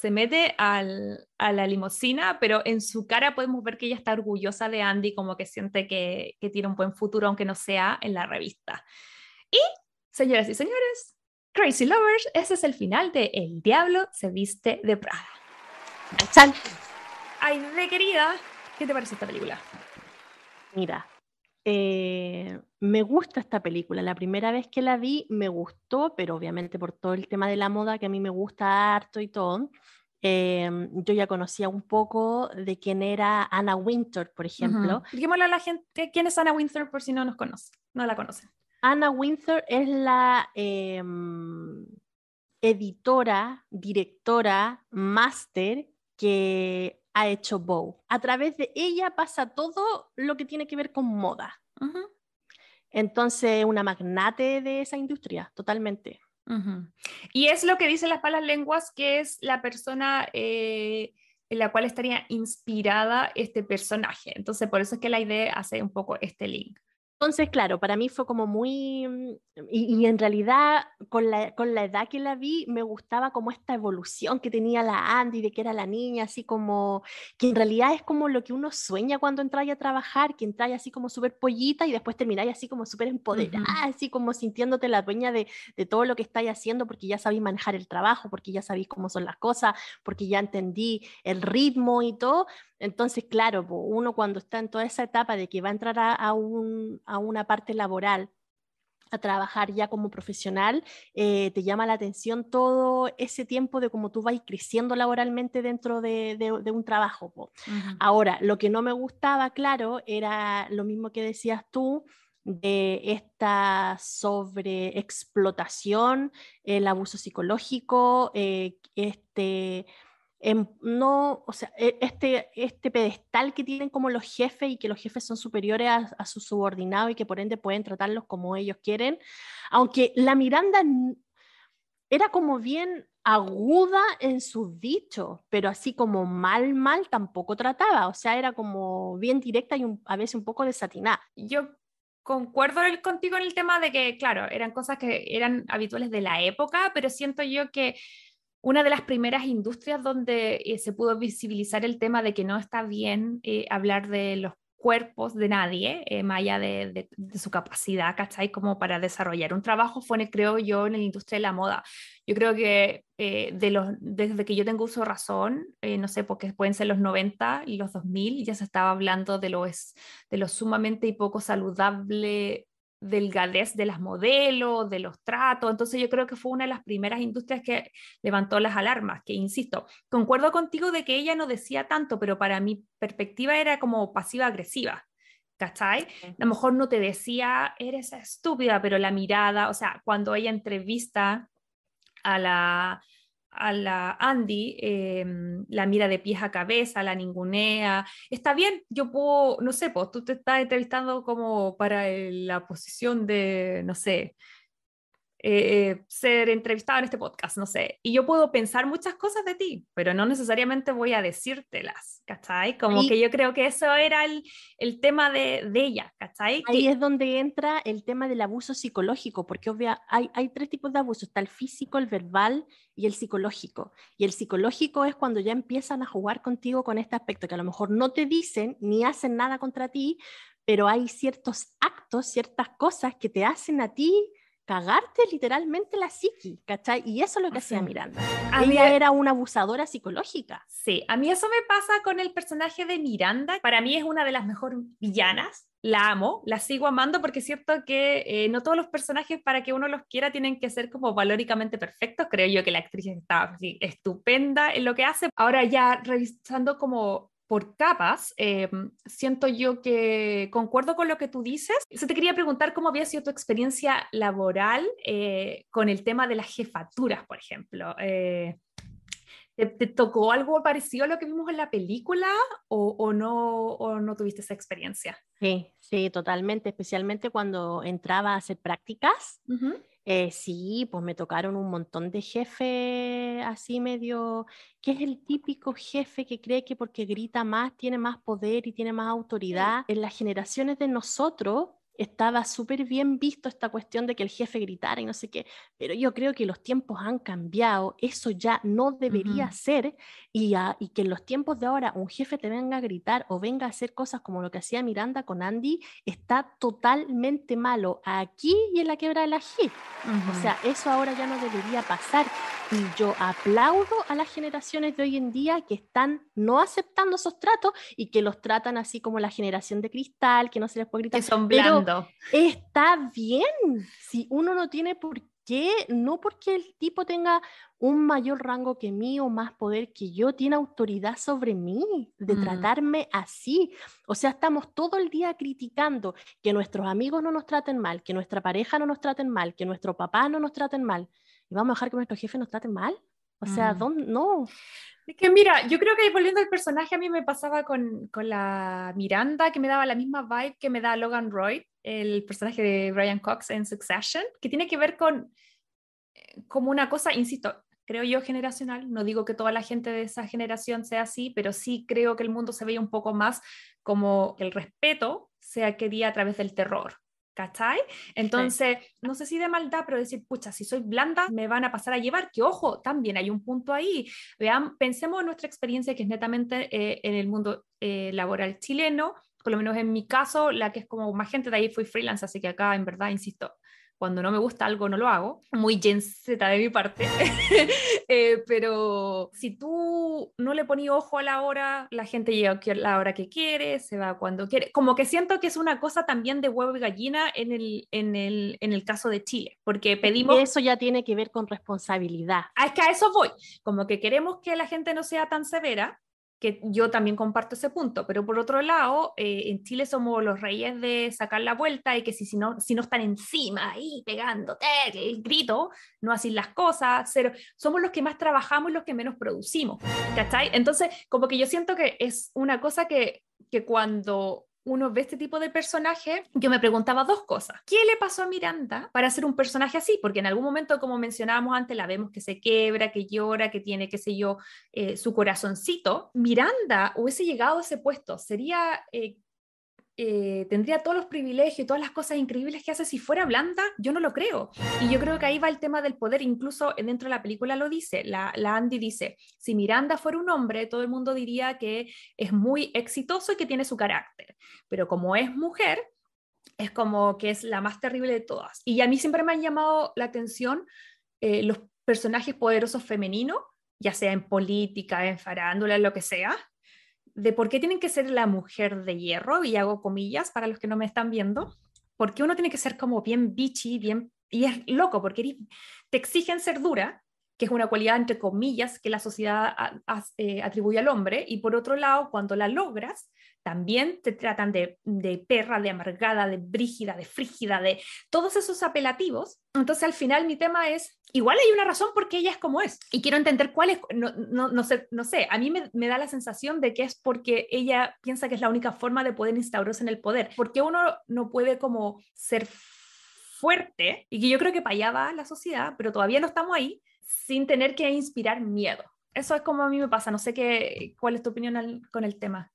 se mete al, a la limusina, pero en su cara podemos ver que ella está orgullosa de Andy, como que siente que, que tiene un buen futuro, aunque no sea en la revista. Y, señoras y señores, Crazy Lovers, ese es el final de El Diablo se viste de Prada. ¡Chan! Ay, de querida, ¿qué te parece esta película? Mira, eh, me gusta esta película. La primera vez que la vi me gustó, pero obviamente por todo el tema de la moda que a mí me gusta harto y todo. Em, yo ya conocía un poco de quién era Anna Winter, por ejemplo. Uh a la gente quién es Anna Winter por si no nos conoce, no la conocen. Anna Winter es la em, editora, directora, máster que ha hecho Bow. A través de ella pasa todo lo que tiene que ver con moda. Entonces, una magnate de esa industria, totalmente. Y es lo que dicen las malas lenguas, que es la persona eh, en la cual estaría inspirada este personaje. Entonces, por eso es que la idea hace un poco este link. Entonces, claro, para mí fue como muy, mm, y, en realidad con la, con la, edad que la vi, me gustaba como esta evolución que tenía la Andy, de que era la niña, así como, que en realidad es como lo que uno sueña cuando entra a trabajar, que entra así como súper pollita y después termináis así como súper empoderada, así como sintiéndote la dueña de, de todo lo que estáis haciendo, porque ya sabéis manejar el trabajo, porque ya sabéis cómo son las cosas, porque ya entendí el ritmo y todo. Entonces, claro, uno cuando está en toda esa etapa de que va a entrar a, una parte laboral, a trabajar ya como profesional, eh, te llama la atención todo ese tiempo de cómo tú vas creciendo laboralmente dentro de, un trabajo. Ahora, lo que no me gustaba, claro, era lo mismo que decías tú, de esta sobreexplotación, el abuso psicológico, eh, este no, o sea, e, este, este pedestal que tienen como los jefes y que los jefes son superiores a, a sus subordinados y que por ende pueden tratarlos como ellos quieren, aunque la Miranda era como bien aguda en sus dichos, pero así como mal, mal tampoco trataba, o sea, era como bien directa y a veces un poco desatinada. Yo concuerdo contigo en el tema de que, claro, eran cosas que eran habituales de la época, pero siento yo que una de las primeras industrias donde eh, se pudo visibilizar el tema de que no está bien eh, hablar de los cuerpos de nadie, eh, más allá de, su capacidad, ¿cachai? Como para desarrollar un trabajo, fue, creo yo, en la industria de la moda. Yo creo que de los, desde que yo tengo uso de razón, no sé, porque pueden ser los 90 y los 2000, ya se estaba hablando de lo, es, de lo sumamente y poco saludable delgadez de las modelos, de los tratos. Entonces yo creo que fue una de las primeras industrias que levantó las alarmas, que insisto, concuerdo contigo de que ella no decía tanto, pero para mi perspectiva era como pasiva-agresiva. ¿Cachai? A lo mejor no te decía, eres estúpida, pero la mirada, o sea, cuando ella entrevista a la, a la Andy, em, la mira de pies a cabeza, la ningunea. Está bien, yo puedo, no sé, pues tú te estás entrevistando como para la posición de, no sé, eh, ser entrevistado en este podcast, no sé. Y yo puedo pensar muchas cosas de ti, pero no necesariamente voy a decírtelas, ¿cachai? Como que yo creo que eso era el, el tema de, de, ella, ¿cachai? Ahí es donde entra el tema del abuso psicológico, porque obvia, hay, hay tres tipos de abuso, está el físico, el verbal y el psicológico. Y el psicológico es cuando ya empiezan a jugar contigo con este aspecto, que a lo mejor no te dicen ni hacen nada contra ti, pero hay ciertos actos, ciertas cosas que te hacen a ti cagarte literalmente la psiqui, ¿cachai? Y eso es lo que hacía Miranda. Ella era una abusadora psicológica. Sí, a mí eso me pasa con el personaje de Miranda. Para mí es una de las mejores villanas. La amo, la sigo amando porque es cierto que eh, no todos los personajes para que uno los quiera tienen que ser como valóricamente perfectos. Creo yo que la actriz está estupenda en lo que hace. Ahora ya revisando como por capas, eh, siento yo que concuerdo con lo que tú dices. Se te quería preguntar cómo había sido tu experiencia laboral eh, con el tema de las jefaturas, por ejemplo. Eh, ¿te, tocó algo parecido a lo que vimos en la película o, no, o no tuviste esa experiencia? Sí, sí, totalmente, especialmente cuando entraba a hacer prácticas. Eh, sí, pues me tocaron un montón de jefes así medio, que es el típico jefe que cree que porque grita más tiene más poder y tiene más autoridad. En las generaciones de nosotros, estaba súper bien visto esta cuestión de que el jefe gritara y no sé qué, pero yo creo que los tiempos han cambiado, eso ya no debería ser y, y, que en los tiempos de ahora un jefe te venga a gritar o venga a hacer cosas como lo que hacía Miranda con Andy, está totalmente malo aquí y en la quebra de la hit. O sea, eso ahora ya no debería pasar y yo aplaudo a las generaciones de hoy en día que están no aceptando esos tratos y que los tratan así como la generación de cristal, que no se les puede gritar. Que son blandos está bien. Si uno no tiene por qué, no porque el tipo tenga un mayor rango que mí o más poder que yo, tiene autoridad sobre mí, de mm. tratarme así. O sea, estamos todo el día criticando que nuestros amigos no nos traten mal, que nuestra pareja no nos traten mal, que nuestro papá no nos traten mal. ¿Y vamos a dejar que nuestro jefe nos traten mal? O sea, mm. no. Es que mira, yo creo que volviendo al personaje, a mí me pasaba con, con, la Miranda, que me daba la misma vibe que me da Logan Roy, el personaje de Brian Cox en Succession, que tiene que ver con como una cosa, insisto, creo yo generacional, no digo que toda la gente de esa generación sea así, pero sí creo que el mundo se veía un poco más como el respeto se adquiría a través del terror. ¿Cachai? Entonces, no sé si de maldad, pero decir, pucha, si soy blanda, me van a pasar a llevar, que ojo, también hay un punto ahí. Vean, pensemos en nuestra experiencia que es netamente eh, en el mundo eh, laboral chileno, por lo menos en mi caso, la que es como más gente de ahí fue freelance, así que acá en verdad, insisto, cuando no me gusta algo no lo hago, muy Gen de mi parte, (laughs) eh, pero si tú no le pones ojo a la hora, la gente llega a la hora que quiere, se va cuando quiere, como que siento que es una cosa también de huevo y gallina en el, en el, en el caso de Chile, porque pedimos... Y eso ya tiene que ver con responsabilidad. Ah, es que a eso voy, como que queremos que la gente no sea tan severa, que yo también comparto ese punto, pero por otro lado, eh, en Chile somos los reyes de sacar la vuelta y que si, si, no, si no están encima ahí pegándote el grito, no hacen las cosas, cero, somos los que más trabajamos y los que menos producimos, ¿cachai? Entonces, como que yo siento que es una cosa que, que cuando uno ve este tipo de personaje, yo me preguntaba dos cosas. ¿Qué le pasó a Miranda para ser un personaje así? Porque en algún momento, como mencionábamos antes, la vemos que se quebra, que llora, que tiene, qué sé yo, eh, su corazoncito. Miranda hubiese llegado a ese puesto, sería eh, eh, tendría todos los privilegios y todas las cosas increíbles que hace si fuera blanda, yo no lo creo. Y yo creo que ahí va el tema del poder, incluso dentro de la película lo dice, la, la Andy dice, si Miranda fuera un hombre, todo el mundo diría que es muy exitoso y que tiene su carácter, pero como es mujer, es como que es la más terrible de todas. Y a mí siempre me han llamado la atención eh, los personajes poderosos femeninos, ya sea en política, en farándula, lo que sea, de por qué tienen que ser la mujer de hierro, y hago comillas para los que no me están viendo, porque uno tiene que ser como bien bitchy, bien, y es loco, porque te exigen ser dura, que es una cualidad entre comillas que la sociedad eh, atribuye al hombre, y por otro lado, cuando la logras, también te tratan de, perra, de amargada, de brígida, de frígida, de todos esos apelativos. Entonces al final mi tema es, igual hay una razón por qué ella es como es. Y quiero entender cuál es, no, no, no sé, no sé, a mí me, da la sensación de que es porque ella piensa que es la única forma de poder instaurarse en el poder. Porque uno no puede como ser fuerte, y que yo creo que para allá va la sociedad, pero todavía no estamos ahí, sin tener que inspirar miedo. Eso es como a mí me pasa, no sé qué, cuál es tu opinión con el tema.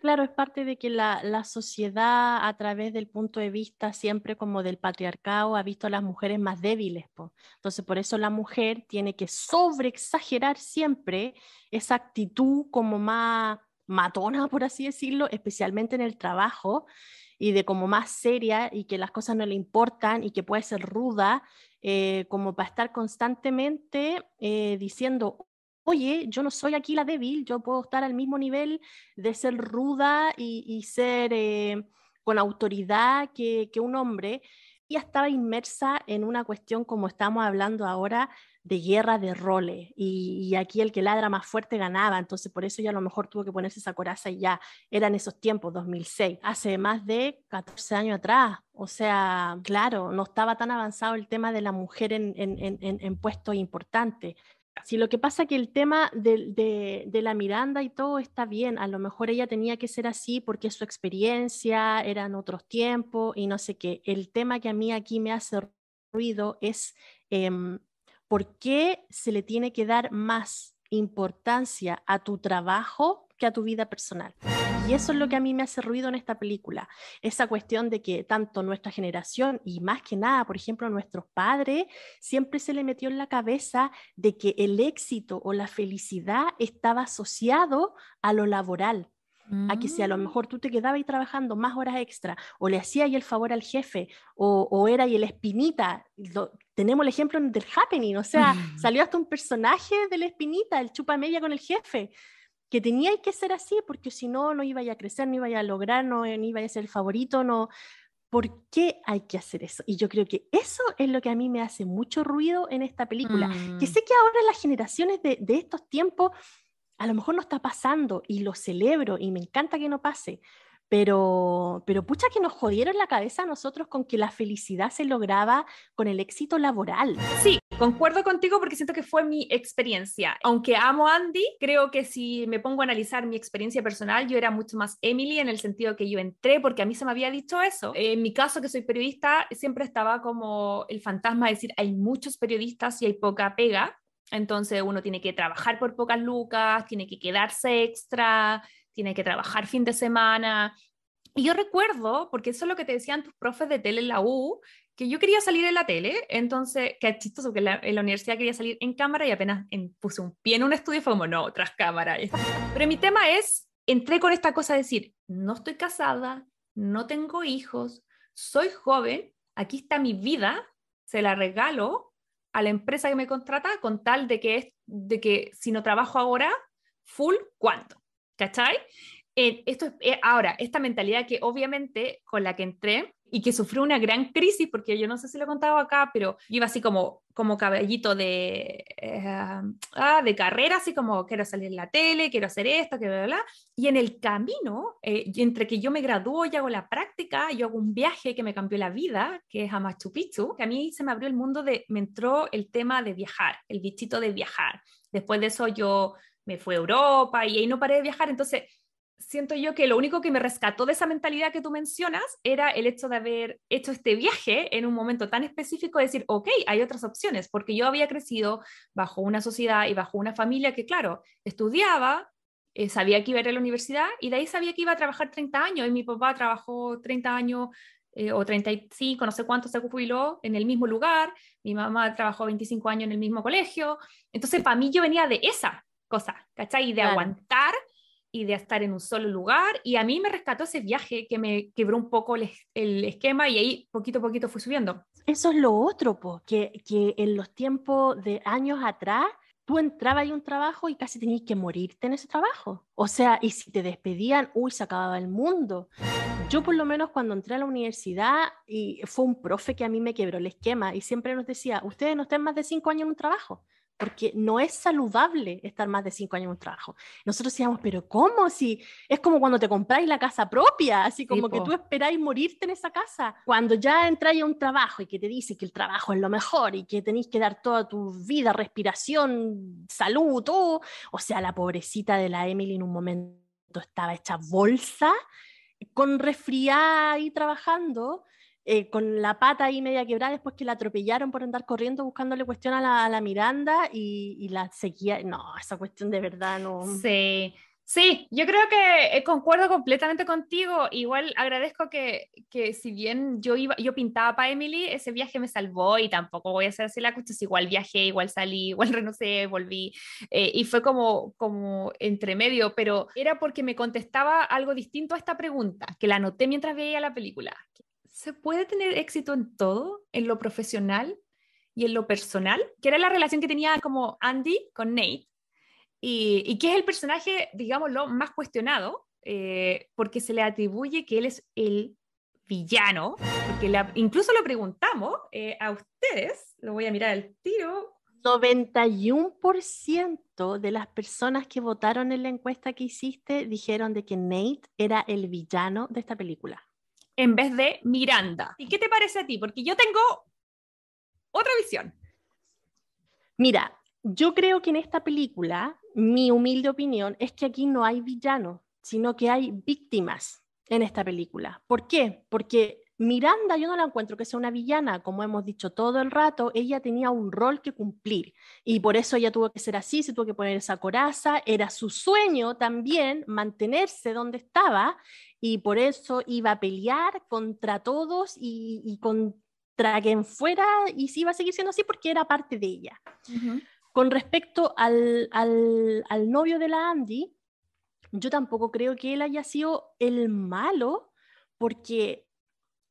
Claro, es parte de que la, la, sociedad a través del punto de vista siempre como del patriarcado ha visto a las mujeres más débiles. Po. Entonces, por eso la mujer tiene que sobreexagerar siempre esa actitud como más matona, por así decirlo, especialmente en el trabajo, y de como más seria y que las cosas no le importan y que puede ser ruda, eh, como para estar constantemente eh, diciendo, oye, yo no soy aquí la débil, yo puedo estar al mismo nivel de ser ruda y, ser eh, con autoridad que, un hombre. Y estaba inmersa en una cuestión, como estamos hablando ahora, de guerra de roles. Y, aquí el que ladra más fuerte ganaba. Entonces, por eso ya a lo mejor tuvo que ponerse esa coraza y ya eran esos tiempos, 2006, hace más de 14 años atrás. O sea, claro, no estaba tan avanzado el tema de la mujer en, en, en, en puestos importantes. Si lo que pasa que el tema de, de, la Miranda y todo está bien, a lo mejor ella tenía que ser así porque su experiencia eran otros tiempos y no sé qué. El tema que a mí aquí me hace ruido es em, por qué se le tiene que dar más importancia a tu trabajo que a tu vida personal. Y eso es lo que a mí me hace ruido en esta película, esa cuestión de que tanto nuestra generación y más que nada, por ejemplo, nuestros padres, siempre se le metió en la cabeza de que el éxito o la felicidad estaba asociado a lo laboral. A que si a lo mm. mejor tú te quedabas ahí trabajando más horas extra o le hacías el favor al jefe o, o era y el espinita, tenemos el ejemplo del Happening, o sea, mm. salió hasta un personaje de la espinita, el chupa media con el jefe que tenía que ser así, porque si no, no iba a crecer, no iba a lograr, no, no iba a ser el favorito, no. ¿Por qué hay que hacer eso? Y yo creo que eso es lo que a mí me hace mucho ruido en esta película. Que mm. sé que ahora las generaciones de, de estos tiempos, a lo mejor no está pasando y lo celebro y me encanta que no pase, pero, pero pucha que nos jodieron la cabeza a nosotros con que la felicidad se lograba con el éxito laboral. Sí, concuerdo contigo porque siento que fue mi experiencia. Aunque amo a Andy, creo que si me pongo a analizar mi experiencia personal, yo era mucho más Emily en el sentido que yo entré porque a mí se me había dicho eso. En mi caso, que soy periodista, siempre estaba como el fantasma de decir, hay muchos periodistas y hay poca pega. Entonces uno tiene que trabajar por pocas lucas, tiene que quedarse extra, tiene que trabajar fin de semana. Y yo recuerdo, porque eso es lo que te decían tus profes de tele en la U, que yo quería salir en la tele, entonces, que chistoso, que en la universidad quería salir en cámara y apenas puse un pie en un estudio fue como, no, tras cámara. Pero mi tema es, entré con esta cosa de decir, no estoy casada, no tengo hijos, soy joven, aquí está mi vida, se la regalo a la empresa que me contrata con tal de que, de que si no trabajo ahora, full, ¿cuánto? ¿Cachai? Eh, esto es, eh, ahora, esta mentalidad que obviamente con la que entré y que sufrió una gran crisis, porque yo no sé si lo he contado acá, pero iba así como, como caballito de, eh, ah, de carrera, así como quiero salir en la tele, quiero hacer esto, que bla, bla, Y en el camino, entre que yo me gradúo y hago la práctica, yo hago un viaje que me cambió la vida, que es a Machu Picchu, que a mí se me abrió el mundo de, me entró el tema de viajar, el bichito de viajar. Después de eso yo me fui a Europa y ahí no paré de viajar. Entonces, siento yo que lo único que me rescató de esa mentalidad que tú mencionas era el hecho de haber hecho este viaje en un momento tan específico, de decir, ok, hay otras opciones, porque yo había crecido bajo una sociedad y bajo una familia que, claro, estudiaba, eh, sabía que iba a ir a la universidad y de ahí sabía que iba a trabajar 30 años. Y mi papá trabajó 30 años eh, o 35, no sé cuánto se jubiló en el mismo lugar, mi mamá trabajó 25 años en el mismo colegio, entonces para mí yo venía de esa cosa, ¿cachai? Y de aguantar y de estar en un solo lugar. Y a mí me rescató ese viaje que me quebró un poco el, esquema y ahí poquito a poquito fui subiendo. Eso es lo otro, po, que, que en los tiempos de años atrás tú entrabas en un trabajo y casi tenías que morirte en ese trabajo. O sea, y si te despedían, uy, se acababa el mundo. Yo por lo menos cuando entré a la universidad y fue un profe que a mí me quebró el esquema y siempre nos decía, ustedes no estén más de cinco años en un trabajo porque no es saludable estar más de cinco años en un trabajo. Nosotros decíamos, pero ¿cómo? Si es como cuando te compráis la casa propia, así como que tú esperáis morirte en esa casa. Cuando ya entráis a un trabajo y que te dice que el trabajo es lo mejor y que tenéis que dar toda tu vida, respiración, salud, todo. O sea, la pobrecita de la Emily en un momento estaba hecha bolsa, con resfriada y trabajando eh, con la pata ahí media quebrada después que la atropellaron por andar corriendo buscándole cuestión a la, Miranda y, la seguía. No, esa cuestión de verdad no. Sí. Sí, yo creo que eh, concuerdo completamente contigo. Igual agradezco que, que, si bien yo iba, yo pintaba para Emily, ese viaje me salvó y tampoco voy a hacer así la cuestión. Igual viajé, igual salí, (laughs) igual renuncié, volví. Eh, y fue como, como entre medio, pero era porque me contestaba algo distinto a esta pregunta, que la anoté mientras veía la película. ¿Se puede tener éxito en todo, en lo profesional y en lo personal? Que era la relación que tenía como Andy con Nate, y, que es el personaje, digámoslo, más cuestionado, eh, porque se le atribuye que él es el villano, porque incluso lo preguntamos eh, a ustedes, lo voy a mirar al tiro. 91% de las personas que votaron en la encuesta que hiciste dijeron de que Nate era el villano de esta película en vez de Miranda. ¿Y qué te parece a ti? Porque yo tengo otra visión. Mira, yo creo que en esta película, mi humilde opinión es que aquí no hay villanos, sino que hay víctimas en esta película. ¿Por qué? Porque Miranda yo no la encuentro que sea una villana, como hemos dicho todo el rato, ella tenía un rol que cumplir y por eso ella tuvo que ser así, se tuvo que poner esa coraza, era su sueño también mantenerse donde estaba y por eso iba a pelear contra todos y, contra quien fuera y sí iba a seguir siendo así porque era parte de ella. Con respecto al, al novio de la Andy, yo tampoco creo que él haya sido el malo porque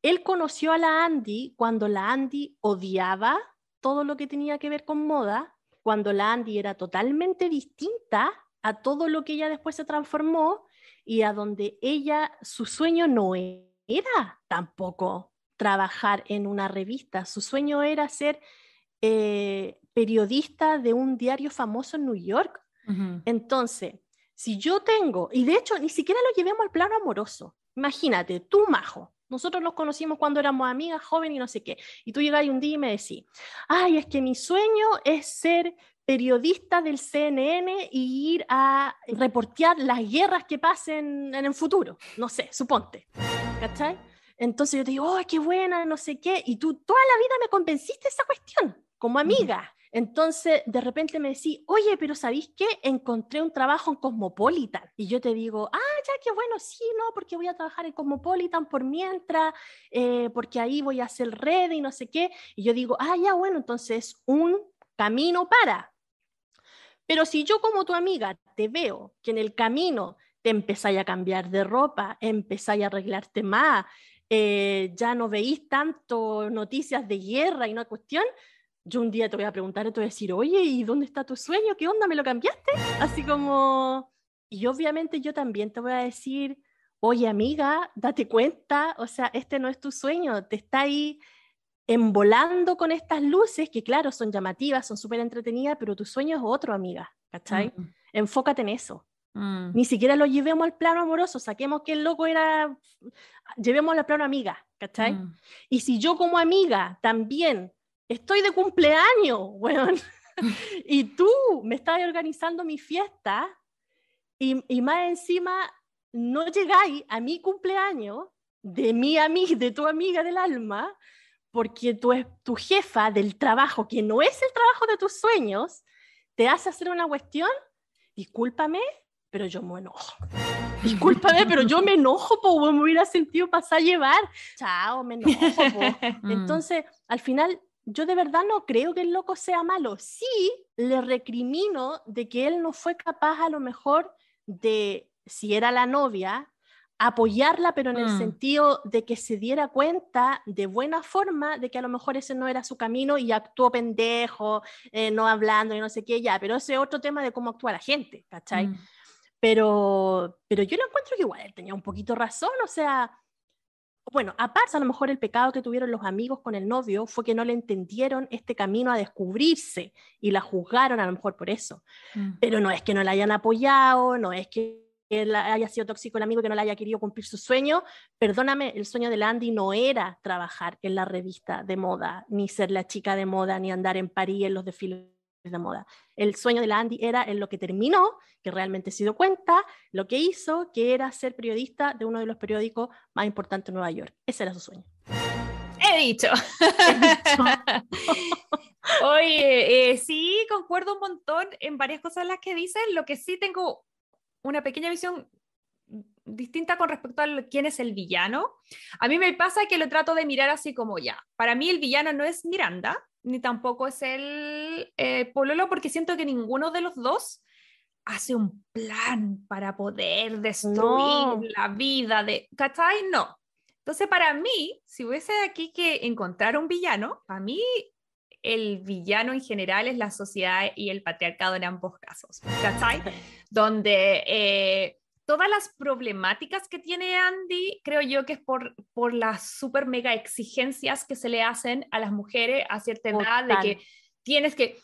él conoció a la Andy cuando la Andy odiaba todo lo que tenía que ver con moda, cuando la Andy era totalmente distinta a todo lo que ella después se transformó y a donde ella, su sueño no era tampoco trabajar en una revista, su sueño era ser eh, periodista de un diario famoso en New York. Entonces, si yo tengo, y de hecho ni siquiera lo llevemos al plano amoroso, Imagínate, tú, Majo, nosotros nos conocimos cuando éramos amigas, jóvenes y no sé qué. Y tú llegas un día y me decís, ay, es que mi sueño es ser periodista del CNN y ir a reportear las guerras que pasen en el futuro. No sé, suponte. ¿Cachai? Entonces yo te digo, oh, qué buena, no sé qué. Y tú toda la vida me convenciste esa cuestión, como amiga. Entonces, de repente me decís, oye, pero ¿sabéis qué? Encontré un trabajo en Cosmopolitan. Y yo te digo, ah, ya, qué bueno, sí, no, porque voy a trabajar en Cosmopolitan por mientras, eh, porque ahí voy a hacer red y no sé qué. Y yo digo, ah, ya, bueno, entonces un camino para. Pero si yo como tu amiga te veo que en el camino te empezáis a cambiar de ropa, empezáis a arreglarte más, eh, ya no veís tanto noticias de guerra y una cuestión, yo un día te voy a preguntar y te voy a decir, oye, ¿y dónde está tu sueño? ¿Qué onda? ¿Me lo cambiaste? Así como, y obviamente yo también te voy a decir, oye amiga, date cuenta, o sea, este no es tu sueño, te está ahí embolando con estas luces que claro, son llamativas, son súper entretenidas, pero tu sueño es otro, amiga, ¿cachai? Mm. Enfócate en eso. Mm. Ni siquiera lo llevemos al plano amoroso, saquemos que el loco era, llevemos al plano amiga, ¿cachai? Mm. Y si yo como amiga también estoy de cumpleaños, (laughs) weón. y tú me estás organizando mi fiesta y, y, más encima no llegáis a mi cumpleaños de mi amiga, de tu amiga del alma, porque tu, tu jefa del trabajo, que no es el trabajo de tus sueños, te hace hacer una cuestión, discúlpame, pero yo me enojo. Discúlpame, pero yo me enojo, po, me hubiera sentido pasar a llevar. Chao, me enojo, (laughs) mm. Entonces, al final, yo de verdad no creo que el loco sea malo. Sí le recrimino de que él no fue capaz a lo mejor de, si era la novia, apoyarla, pero en el mm. sentido de que se diera cuenta de buena forma de que a lo mejor ese no era su camino y actuó pendejo, eh, no hablando y no sé qué, ya, pero ese es otro tema de cómo actúa la gente, ¿cachai? Mm. Pero, pero yo lo encuentro que igual él tenía un poquito razón, o sea, bueno, aparte a lo mejor el pecado que tuvieron los amigos con el novio fue que no le entendieron este camino a descubrirse y la juzgaron a lo mejor por eso. Mm. Pero no es que no la hayan apoyado, no es que él haya sido tóxico el amigo que no le haya querido cumplir su sueño. Perdóname, el sueño de Landy no era trabajar en la revista de moda, ni ser la chica de moda, ni andar en París en los desfiles de moda. El sueño de la Andy era en lo que terminó, que realmente se dio cuenta, lo que hizo, que era ser periodista de uno de los periódicos más importantes de Nueva York. Ese era su sueño. He dicho. (laughs) (laughs) Oye, eh, sí, concuerdo un montón en varias cosas las que dices. Lo que sí tengo una pequeña visión distinta con respecto a quién es el villano. A mí me pasa que lo trato de mirar así como ya. Para mí el villano no es Miranda, ni tampoco es el eh, Pololo, porque siento que ninguno de los dos hace un plan para poder destruir la vida de... ¿Cachai? No. Entonces, para mí, si hubiese aquí que encontrar un villano, para mí el villano en general es la sociedad y el patriarcado en ambos casos. ¿Cachai? (laughs) Donde... Eh, todas las problemáticas que tiene Andy, creo yo que es por, por las super mega exigencias que se le hacen a las mujeres a cierta edad, de que tienes que,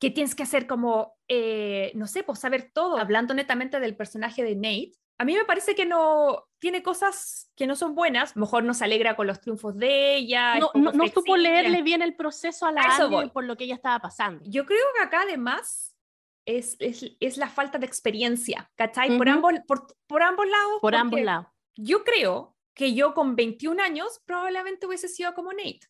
que tienes que hacer como, eh, no sé, pues saber todo. Hablando netamente del personaje de Nate, a mí me parece que no tiene cosas que no son buenas. Mejor no se alegra con los triunfos de ella. No, no, no supo leerle bien el proceso a la Andy por lo que ella estaba pasando. Yo creo que acá además es, es, la falta de experiencia, ¿cachai? por, ambos, por, por, ambos lados. Por ambos lados. Yo creo que yo con 21 años probablemente hubiese sido como Nate,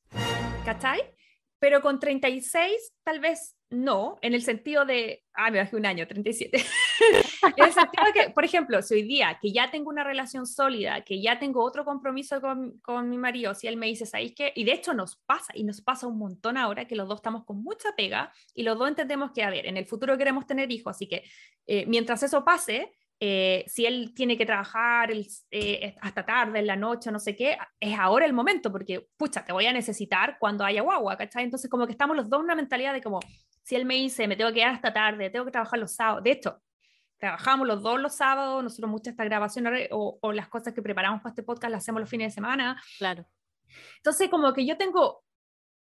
¿cachai? Pero con 36 tal vez no, en el sentido de, ah, me bajé un año, 37. (laughs) en el sentido que, por ejemplo, si hoy día que ya tengo una relación sólida, que ya tengo otro compromiso con, con mi marido, si él me dice, ¿sabéis qué? Y de hecho nos pasa, y nos pasa un montón ahora que los dos estamos con mucha pega y los dos entendemos que, a ver, en el futuro queremos tener hijos, así que eh, mientras eso pase, eh, si él tiene que trabajar eh, hasta tarde, en la noche, no sé qué, es ahora el momento, porque, pucha, te voy a necesitar cuando haya guagua, ¿cachai? Entonces, como que estamos los dos en una mentalidad de como, si él me dice, me tengo que quedar hasta tarde, tengo que trabajar los sábados, de hecho, trabajamos los dos los sábados, nosotros muchas estas grabaciones o, o las cosas que preparamos para este podcast las hacemos los fines de semana. Claro. Entonces, como que yo tengo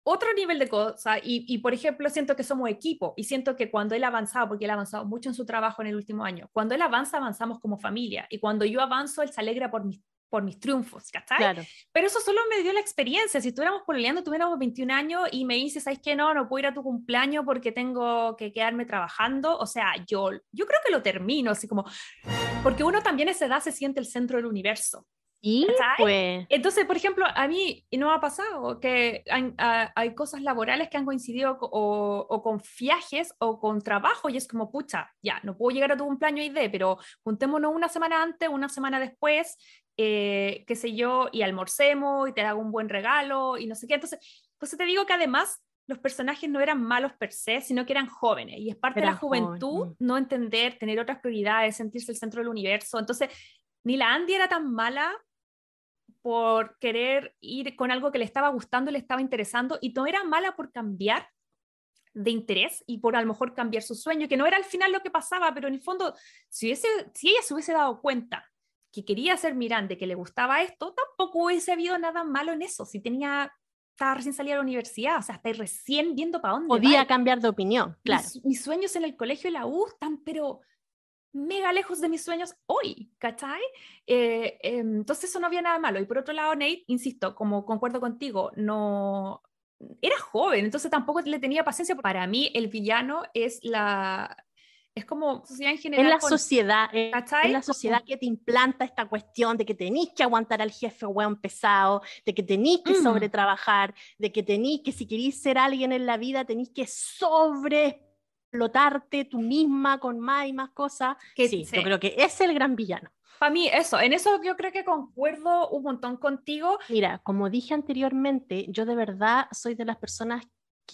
otro nivel de cosas y, y, por ejemplo, siento que somos equipo y siento que cuando él ha avanzado, porque él ha avanzado mucho en su trabajo en el último año, cuando él avanza, avanzamos como familia y cuando yo avanzo, él se alegra por mis, por mis triunfos, ¿cachai? Claro. Pero eso solo me dio la experiencia. Si estuviéramos pololeando, tuviéramos 21 años y me dices, ¿sabes qué? No, no puedo ir a tu cumpleaños porque tengo que quedarme trabajando. O sea, yo, yo creo que lo termino, así como, porque uno también a esa edad se siente el centro del universo. Y pues... Entonces, por ejemplo, a mí no ha pasado que hay, cosas laborales que han coincidido o, con viajes o con trabajo y es como, pucha, ya, no puedo llegar a tu cumpleaños ID, pero juntémonos una semana antes, una semana después, eh, qué sé yo, y almorcemos y te hago un buen regalo y no sé qué. Entonces, pues te digo que además los personajes no eran malos per se, sino que eran jóvenes. Y es parte de la juventud mm. no entender, tener otras prioridades, sentirse el centro del universo. Entonces, ni la Andy era tan mala por querer ir con algo que le estaba gustando, le estaba interesando, y no era mala por cambiar de interés y por a lo mejor cambiar su sueño, que no era al final lo que pasaba, pero en el fondo, si, si ella se hubiese dado cuenta que quería ser Miranda, que le gustaba esto, tampoco hubiese habido nada malo en eso. Si tenía, estaba recién salida de la universidad, o sea, está recién viendo para dónde. Podía cambiar de opinión, claro. Mis, sueños en el colegio y la U están, pero mega lejos de mis sueños hoy, ¿cachai? Eh, em, entonces eso no había nada malo. Y por otro lado, Nate, insisto, como concuerdo contigo, no... Era joven, entonces tampoco le tenía paciencia. Para mí, el villano es la, es como sociedad en general. Es la sociedad, es la sociedad que te implanta esta cuestión de que tenéis que aguantar al jefe weón pesado, de que tenéis que mm. sobretrabajar, de que tenéis que si queréis ser alguien en la vida tenéis que sobre explotarte tú misma con más y más cosas. Que, sí, yo creo que es el gran villano. Para mí, eso, en eso yo creo que concuerdo un montón contigo. Mira, como dije anteriormente, yo de verdad soy de las personas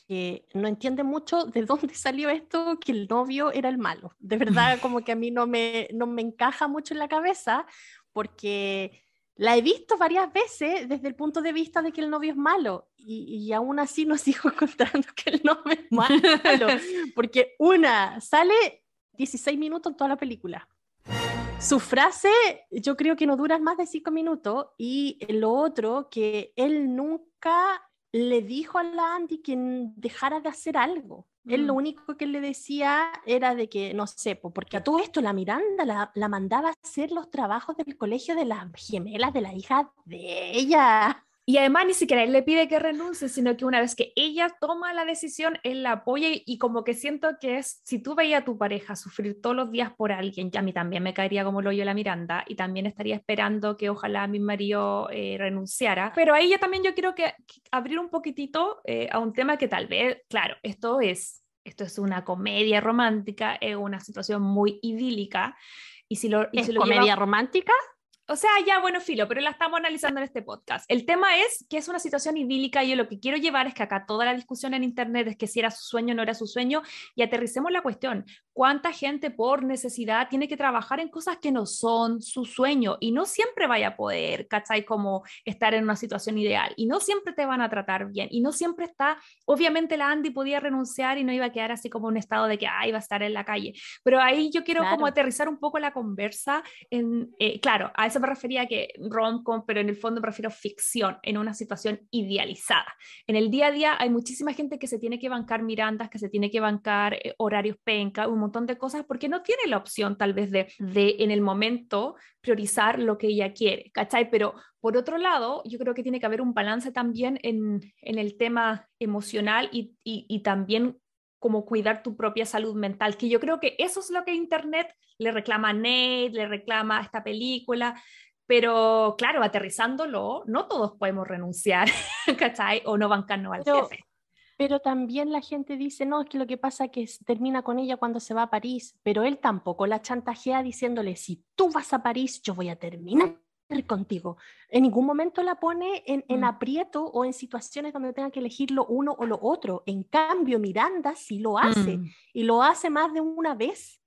que no entiende mucho de (laughs) dónde salió esto, que el novio era el malo. De verdad, (laughs) como que a mí no me, no me encaja mucho en la cabeza, porque la he visto varias veces desde el punto de vista de que el novio es malo y, y aún así no sigo (laughs) encontrando que el novio es malo, (laughs) porque una sale 16 minutos en toda la película. Su frase yo creo que no dura más de 5 minutos y lo otro que él nunca le dijo a la Andy que dejara de hacer algo. Él lo mm. único que le decía era de que, no sé, porque a todo esto la Miranda la, la, mandaba a hacer los trabajos del colegio de las gemelas de la hija de ella. Y además ni siquiera él le pide que renuncie, sino que una vez que ella toma la decisión, él la apoya y, como que siento que es, si tú veías a tu pareja sufrir todos los días por alguien, ya a mí también me caería como lo oye la Miranda y también estaría esperando que ojalá mi marido eh, renunciara. Pero ahí ya también yo quiero que, abrir un poquitito eh, a un tema que tal vez, claro, esto es, esto es una comedia romántica, es una situación muy idílica. Y si lo, ¿Es comedia romántica? O sea, ya bueno, filo, pero la estamos analizando en este podcast. El tema es que es una situación idílica y yo lo que quiero llevar es que acá toda la discusión en Internet es que si era su sueño o no era su sueño y aterricemos la cuestión. ¿Cuánta gente por necesidad tiene que trabajar en cosas que no son su sueño y no siempre vaya a poder, ¿cachai? Como estar en una situación ideal y no siempre te van a tratar bien y no siempre está, obviamente la Andy podía renunciar y no iba a quedar así como un estado de que, va a estar en la calle. Pero ahí yo quiero como aterrizar un poco la conversa en, eh, claro, a eso me refería que rom-com, pero en el fondo prefiero ficción, en una situación idealizada. En el día a día hay muchísima gente que se tiene que bancar mirandas, que se tiene que bancar eh, horarios penca, un montón de cosas, porque no tiene la opción tal vez de, de en el momento priorizar lo que ella quiere, ¿cachai? Pero por otro lado, yo creo que tiene que haber un balance también en, en el tema emocional y, y, y también como cuidar tu propia salud mental, que yo creo que eso es lo que Internet le reclama a Nate, le reclama a esta película, pero claro, aterrizándolo, no todos podemos renunciar, (laughs) ¿cachai? O no bancarnos al jefe. Pero también la gente dice, no, es que lo que pasa es que termina con ella cuando se va a París, pero él tampoco la chantajea diciéndole, si tú vas a París, yo voy a terminar contigo. En ningún momento la pone en, en, mm. aprieto o en situaciones donde tenga que elegir lo uno o lo otro. En cambio, Miranda sí lo hace mm. y lo hace más de una vez.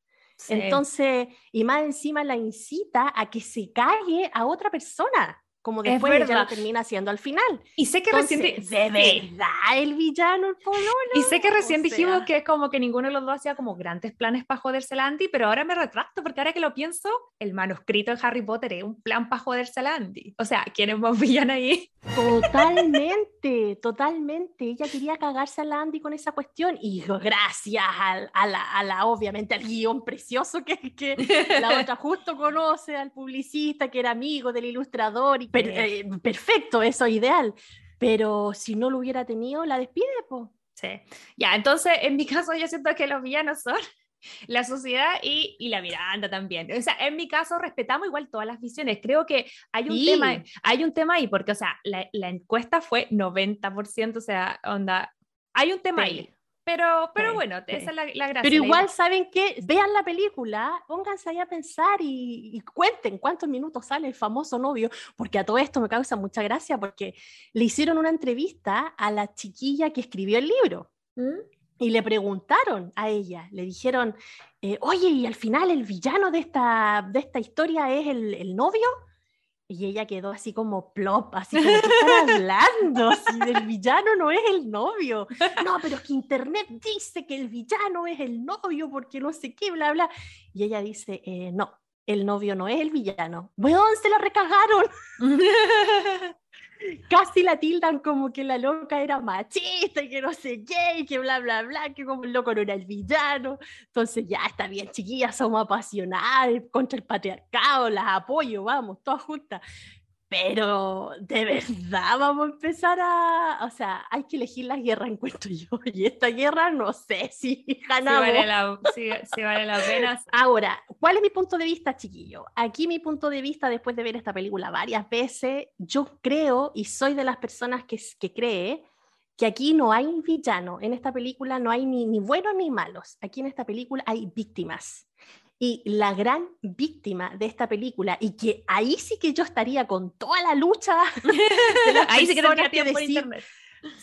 Entonces, y más encima la incita a que se calle a otra persona. Como después ella lo termina haciendo al final. Y sé que recién... ¿De verdad el villano, el pololo? Y sé que recién dijimos que como que ninguno de los dos hacía como grandes planes para joderse a Andy, pero ahora me retracto porque ahora que lo pienso, el manuscrito de Harry Potter es un plan para joderse a Andy. O sea, ¿quién es más villano ahí? Totalmente, (laughs) totalmente. Ella quería cagarse a la Andy con esa cuestión y gracias a, la, a la, obviamente, al guion precioso que, que la otra (laughs) justo conoce, al publicista que era amigo del ilustrador y eh, perfecto, eso ideal. Pero si no lo hubiera tenido, la despide, pues. Sí. Ya, entonces en mi caso yo siento que los villanos son (laughs) la sociedad y, y, la Miranda también. O sea, en mi caso respetamos igual todas las visiones. Creo que hay un, tema, hay un tema ahí, porque, o sea, la, la encuesta fue 90%, o sea, onda, hay un tema ahí. Pero, pero bueno, esa es la, gracia. Pero igual, ¿saben qué? Vean la película, pónganse ahí a pensar y, cuenten cuántos minutos sale el famoso novio, porque a todo esto me causa mucha gracia, porque le hicieron una entrevista a la chiquilla que escribió el libro. ¿Mm? Y le preguntaron a ella, le dijeron, eh, oye, y al final el villano de esta, de esta historia es el, el novio. Y ella quedó así como plop, así como, ¿qué están hablando? Si el villano no es el novio. No, pero es que Internet dice que el villano es el novio porque no sé qué, bla, bla. Y ella dice, eh, no, el novio no es el villano. Se la recagaron. (laughs) casi la tildan como que la loca era machista y que no sé qué, y que bla, bla, bla, que como el loco no era el villano. Entonces ya está bien, chiquillas, somos apasionadas contra el patriarcado, las apoyo, vamos, todas juntas pero de verdad vamos a empezar a, o sea, hay que elegir la guerra, (laughs) encuentro yo, y esta guerra no sé si (laughs) ganamos. Si vale la, pena. (laughs) Ahora, ¿cuál es mi punto de vista, chiquillo? Aquí mi punto de vista, después de ver esta película varias veces, yo creo, y soy de las personas que, que cree, que aquí no hay villano, en esta película no hay ni, ni buenos ni malos, aquí en esta película hay víctimas. Y la gran víctima de esta película, y que ahí sí que yo estaría con toda la lucha (laughs) de las ahí sí que, tiempo internet.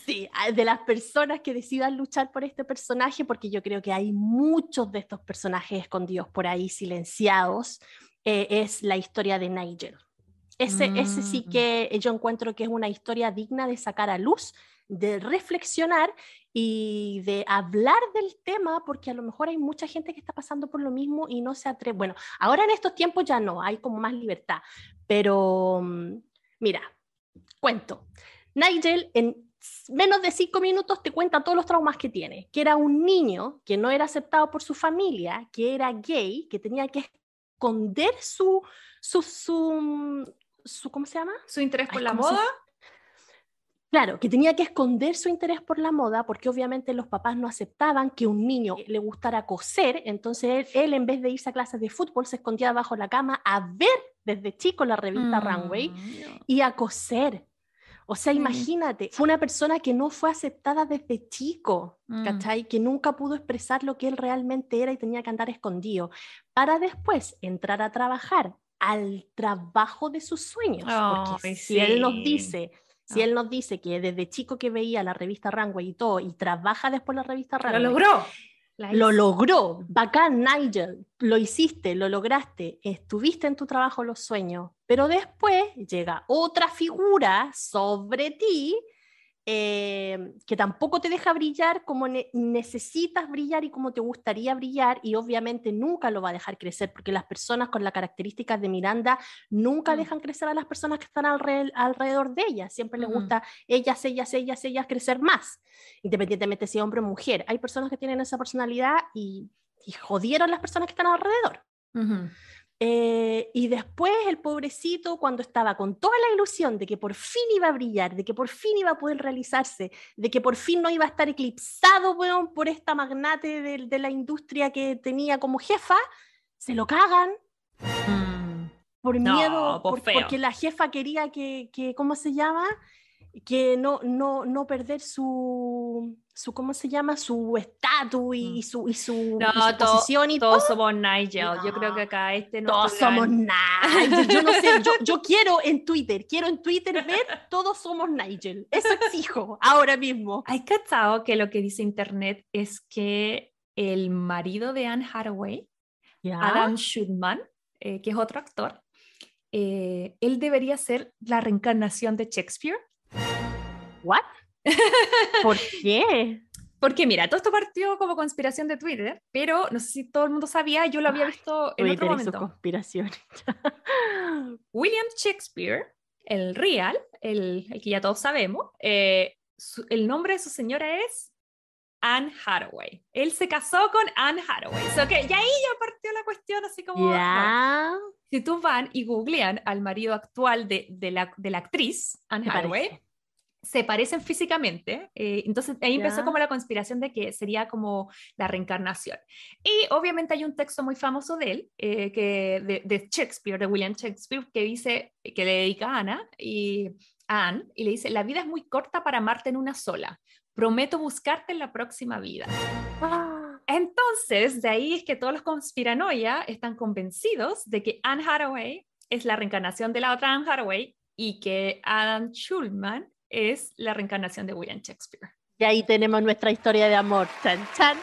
Sí, de las personas que decidan luchar por este personaje, porque yo creo que hay muchos de estos personajes escondidos por ahí, silenciados, eh, es la historia de Nigel. Ese, ese sí mm. que yo encuentro que es una historia digna de sacar a luz, de reflexionar y de hablar del tema, porque a lo mejor hay mucha gente que está pasando por lo mismo y no se atreve. Bueno, ahora en estos tiempos ya no, hay como más libertad, pero mm, mira, cuento. Nigel en menos de cinco minutos te cuenta todos los traumas que tiene, que era un niño que no era aceptado por su familia, que era gay, que tenía que esconder su, su, su, ¿cómo se llama? Su interés por la moda. Claro, que tenía que esconder su interés por la moda porque obviamente los papás no aceptaban que un niño le gustara coser, entonces él, en vez de irse a clases de fútbol se escondía bajo la cama a ver desde chico la revista Runway mm, y a coser. O sea, imagínate, fue una persona que no fue aceptada desde chico, mm. ¿cachai? Que nunca pudo expresar lo que él realmente era y tenía que andar escondido, para después entrar a trabajar al trabajo de sus sueños. porque si él nos dice si él nos dice que desde chico que veía la revista Runway y todo, y trabaja después la revista Runway. Lo logró. Lo logró. Bacán, Nigel. Lo hiciste, lo lograste. Estuviste en tu trabajo los sueños. Pero después llega otra figura sobre ti eh, que tampoco te deja brillar como necesitas brillar y como te gustaría brillar y obviamente nunca lo va a dejar crecer porque las personas con las características de Miranda nunca mm. dejan crecer a las personas que están alrededor de ellas, siempre les gusta ellas, ellas, ellas, ellas crecer más, independientemente si hombre o mujer. Hay personas que tienen esa personalidad y, jodieron las personas que están alrededor. Eh, y después el pobrecito, cuando estaba con toda la ilusión de que por fin iba a brillar, de que por fin iba a poder realizarse, de que por fin no iba a estar eclipsado por esta magnate de, la industria que tenía como jefa, se lo cagan. Mm. Por miedo, pues porque la jefa quería que, que ¿cómo se llama? que no, no, no perder su, su, ¿cómo se llama? Su estatus y, mm. su, y su, posición. Y todos somos Nigel. Yo creo que acá este no. Todos somos Nigel. Yo no sé, yo, (laughs) yo, quiero en Twitter, quiero en Twitter ver todos somos Nigel. Eso exijo ahora mismo. Hay cachado que lo que dice Internet es que el marido de Anne Hathaway, Adam Schutman, eh, que es otro actor, eh, él debería ser la reencarnación de Shakespeare. ¿What? ¿Por qué? Porque mira, todo esto partió como conspiración de Twitter, pero no sé si todo el mundo sabía, yo lo había visto en otro momento. (laughs) William Shakespeare, el real, el, el que ya todos sabemos, eh, el nombre de su señora es Anne Hathaway. Él se casó con Anne Hathaway. So que ya ahí ya partió la cuestión así como... Si tú van y googlean al marido actual de, de, la, de la, actriz, Anne Hathaway, se parecen físicamente. Eh, entonces ahí empezó como la conspiración de que sería como la reencarnación. Y obviamente hay un texto muy famoso de él, eh, que, de, de, Shakespeare, de William Shakespeare, que dice, que le dedica a Ana y a Anne, y le dice, la vida es muy corta para amarte en una sola. Prometo buscarte en la próxima vida. Ah. Entonces, de ahí es que todos los conspiranoia están convencidos de que Anne Hathaway es la reencarnación de la otra Anne Hathaway y que Adam Schulman es la reencarnación de William Shakespeare. Y ahí tenemos nuestra historia de amor. Chan, chan.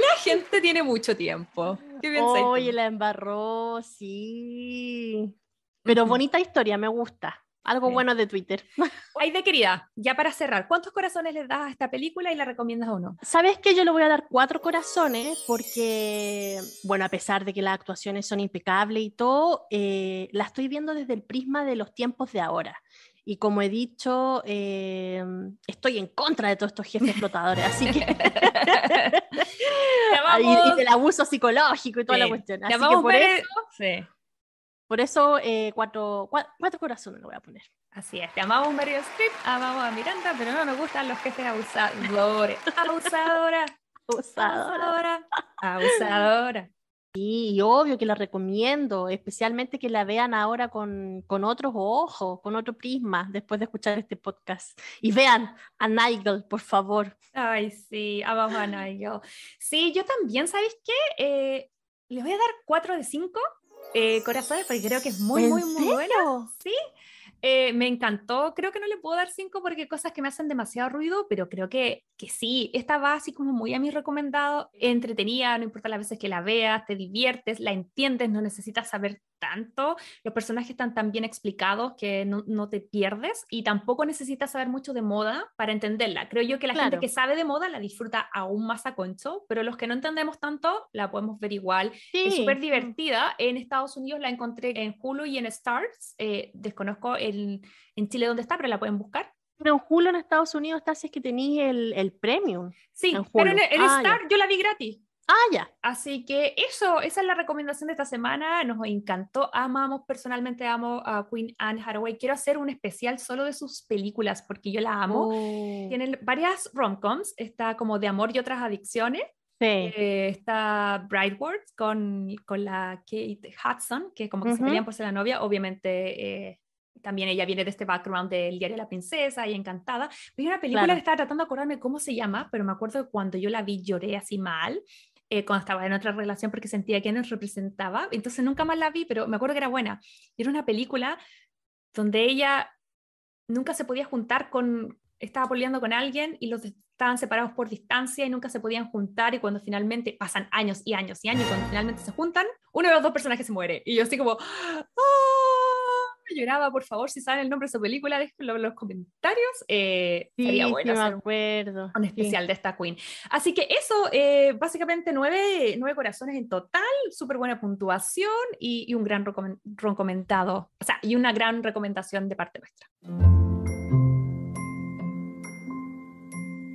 la gente tiene mucho tiempo. ¿Qué Oye, la embarró, sí. Pero bonita historia, me gusta. Algo bueno de Twitter. (laughs) Ay, de querida, ya para cerrar, ¿cuántos corazones le das a esta película y la recomiendas o no? Sabes que yo le voy a dar cuatro corazones porque, bueno, a pesar de que las actuaciones son impecables y todo, eh, la estoy viendo desde el prisma de los tiempos de ahora. Y como he dicho, eh, estoy en contra de todos estos jefes (laughs) explotadores, así que... (laughs) y, del abuso psicológico y toda la cuestión. Así que por eso... Sí por eso, eh, cuatro, cuatro, corazones lo voy a poner. Así es, te amamos Meryl Streep, amamos a Miranda, pero no nos gustan los jefes abusadores. (laughs) Abusadora. Abusadora. Abusadora. Y obvio que la recomiendo, especialmente que la vean ahora con, con, otros ojos, con otro prisma, después de escuchar este podcast. Y vean a Nigel, por favor. Ay, sí, amamos a Nigel. Sí, yo también, ¿sabes qué? Eh, le voy a dar cuatro de cinco eh, corazones, porque creo que es muy, muy, muy bueno. Sí, eh, me encantó. Creo que no le puedo dar cinco porque hay cosas que me hacen demasiado ruido, pero creo que, que sí. Esta va así como muy a mi recomendado. Entretenida, no importa las veces que la veas, te diviertes, la entiendes, no necesitas saber tanto. Los personajes están tan bien explicados que no, no te pierdes y tampoco necesitas saber mucho de moda para entenderla. Creo yo que la gente que sabe de moda la disfruta aún más a concho, pero los que no entendemos tanto la podemos ver igual. Es súper divertida. En Estados Unidos la encontré en Hulu y en Stars. Eh, desconozco el en Chile dónde está, pero la pueden buscar. Pero en Hulu en Estados Unidos está si es que tenéis el, el premium. Sí, pero en el, ah, Star yo la vi gratis. Ah, ya. Así que eso, esa es la recomendación de esta semana. Nos encantó, amamos, personalmente amo a Queen Anne Hathaway. Quiero hacer un especial solo de sus películas porque yo la amo. Oh. Tienen varias romcoms, está como de amor y otras adicciones. Sí. Eh, está Brightwords con, con la Kate Hudson, que como que se pelean por ser la novia. Obviamente eh, también ella viene de este background del diario La Princesa y encantada. Pero hay una película que estaba tratando de acordarme cómo se llama, pero me acuerdo que cuando yo la vi lloré así mal. Eh, cuando estaba en otra relación porque sentía que nos representaba, entonces nunca más la vi, pero me acuerdo que era buena. Era una película donde ella nunca se podía juntar con, estaba peleando con alguien y los estaban separados por distancia y nunca se podían juntar y cuando finalmente pasan años y años y años y cuando finalmente se juntan, uno de los dos personajes se muere y yo así como, lloraba, por favor, si saben el nombre de su película, déjenlo en los comentarios. Eh, sería bueno me acuerdo. Un, especial de esta Queen. Así que eso, eh, básicamente nueve, nueve, corazones en total, súper buena puntuación y, un gran recomendado, o sea, y una gran recomendación de parte nuestra.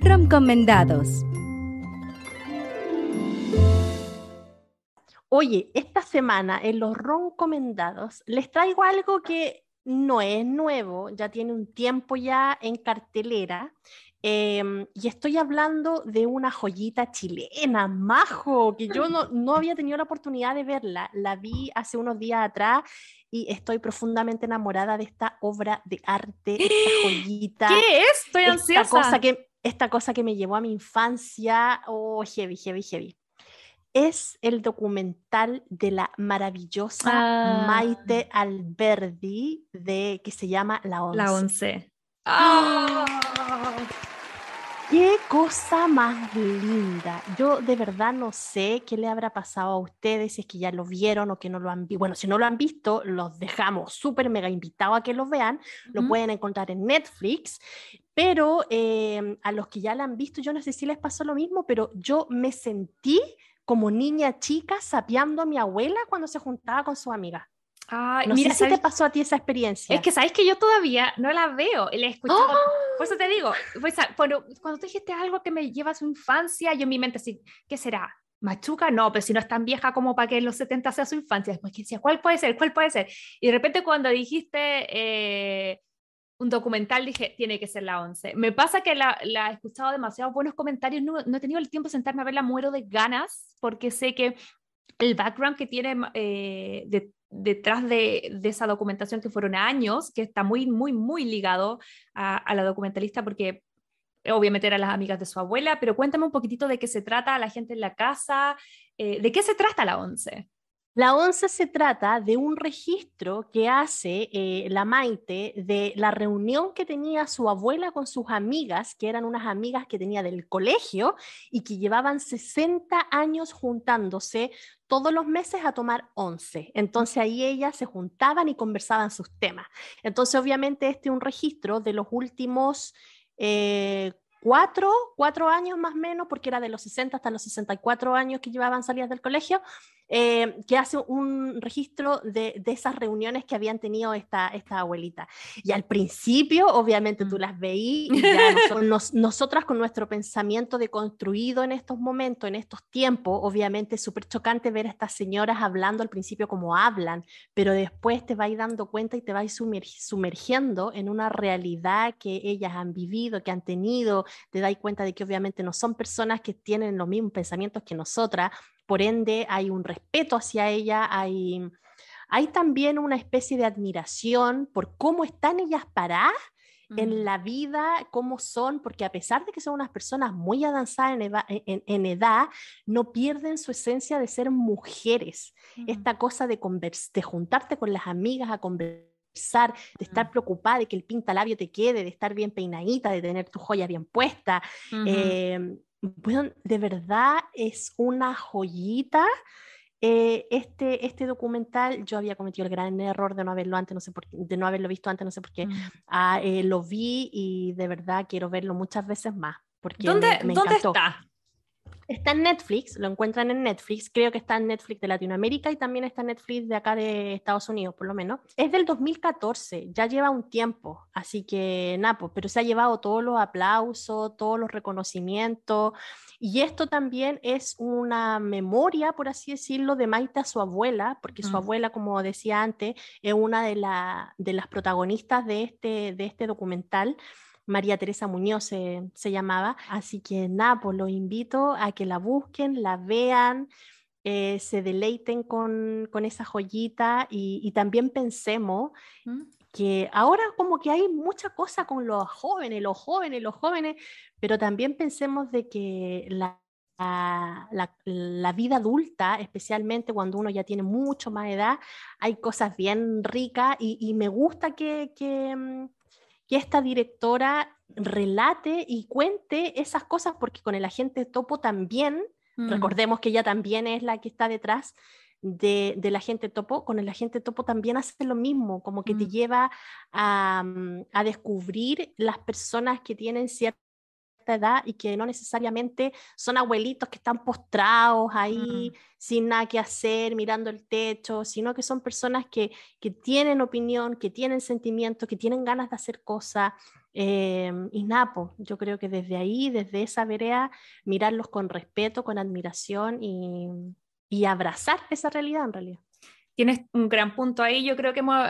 Recomendados. Oye, esta semana en los recomendados les traigo algo que no es nuevo, ya tiene un tiempo ya en cartelera. Em, y estoy hablando de una joyita chilena, Majo, que yo no, no, había tenido la oportunidad de verla. La vi hace unos días atrás y estoy profundamente enamorada de esta obra de arte, esta (gasps) joyita. ¿Qué es? Estoy ansiosa. Esta cosa que, esta cosa que me llevó a mi infancia. Oh, heavy, heavy, heavy es el documental de la maravillosa ah. Maite Alberdi de, que se llama La Once. La Once. ¡Ah! Qué cosa más linda. Yo de verdad no sé qué le habrá pasado a ustedes, si es que ya lo vieron o que no lo han visto. Bueno, si no lo han visto, los dejamos súper mega invitados a que lo vean. Lo pueden encontrar en Netflix. Pero em, a los que ya la han visto, yo no sé si les pasó lo mismo, pero yo me sentí como niña chica sapeando a mi abuela cuando se juntaba con su amiga. Ay, no mira, sé si te pasó a ti esa experiencia. Es que sabes que yo todavía no la veo, la he escuchado. ¡Oh! Por eso te digo, pues, cuando, cuando tú dijiste algo que me lleva a su infancia, yo en mi mente así, ¿qué será? Machuca, no, pero si no es tan vieja como para que en los 70 sea su infancia. Después que decía, ¿cuál puede ser? ¿Cuál puede ser? Y de repente cuando dijiste eh, un documental, dije, tiene que ser la 11. Me pasa que la, la he escuchado demasiados buenos comentarios, no, no, he tenido el tiempo de sentarme a verla, muero de ganas, porque sé que el background que tiene eh, de, detrás de, esa documentación que fueron años, que está muy, muy, muy ligado a, la documentalista porque obviamente eran las amigas de su abuela, pero cuéntame un poquitito de qué se trata la gente en la casa, eh, de qué se trata la ONCE. La ONCE se trata de un registro que hace eh, la Maite de la reunión que tenía su abuela con sus amigas, que eran unas amigas que tenía del colegio y que llevaban 60 años juntándose todos los meses a tomar once. Entonces ahí ellas se juntaban y conversaban sus temas. Entonces obviamente este es un registro de los últimos... Eh, cuatro, cuatro años más o menos, porque era de los 60 hasta los 64 años que llevaban salidas del colegio, eh, que hace un registro de, de, esas reuniones que habían tenido esta, esta abuelita. Y al principio, obviamente, tú mm. las veí, y ya (laughs) nos, nosotras con nuestro pensamiento deconstruido en estos momentos, en estos tiempos, obviamente es súper chocante ver a estas señoras hablando al principio como hablan, pero después te vais dando cuenta y te vais sumergiendo en una realidad que ellas han vivido, que han tenido, te das cuenta de que obviamente no son personas que tienen los mismos pensamientos que nosotras, por ende hay un respeto hacia ella, hay, hay también una especie de admiración por cómo están ellas paradas en la vida, cómo son, porque a pesar de que son unas personas muy avanzadas en, en, edad, no pierden su esencia de ser mujeres. Esta cosa de, de juntarte con las amigas a conversar de estar preocupada de que el pintalabio te quede, de estar bien peinadita, de tener tu joya bien puesta. Bueno, de verdad es una joyita. Eh, este, este documental yo había cometido el gran error de no haberlo antes, no sé por de no haberlo visto antes, no sé por qué. Mm. Ah, eh, lo vi y de verdad quiero verlo muchas veces más. Porque ¿Dónde, ¿dónde está? Está en Netflix, lo encuentran en Netflix, creo que está en Netflix de Latinoamérica y también está en Netflix de acá de Estados Unidos, por lo menos. Es del 2014, ya lleva un tiempo, así que Napo, pero se ha llevado todos los aplausos, todos los reconocimientos. Y esto también es una memoria, por así decirlo, de Maite a su abuela, porque su abuela, como decía antes, es una de, la, de las protagonistas de este, de este documental. María Teresa Muñoz se, llamaba. Así que nada, pues los invito a que la busquen, la vean, eh, se deleiten con, esa joyita y, también pensemos ¿Mm? que ahora como que hay mucha cosa con los jóvenes, los jóvenes, los jóvenes, pero también pensemos de que la, la, vida adulta, especialmente cuando uno ya tiene mucho más edad, hay cosas bien ricas y, me gusta que, que, mm, que esta directora relate y cuente esas cosas, porque con el agente topo también, mm. recordemos que ella también es la que está detrás de, del agente topo, con el agente topo también hace lo mismo, como que te mm. lleva a, mm, a descubrir las personas que tienen cierta edad y que no necesariamente son abuelitos que están postrados ahí sin nada que hacer, mirando el techo, sino que son personas que, que tienen opinión, que tienen sentimientos, que tienen ganas de hacer cosas. Eh, y Napo, yo creo que desde ahí, desde esa vereda, mirarlos con respeto, con admiración y, y abrazar esa realidad en realidad tienes un gran punto ahí. Yo creo que hemos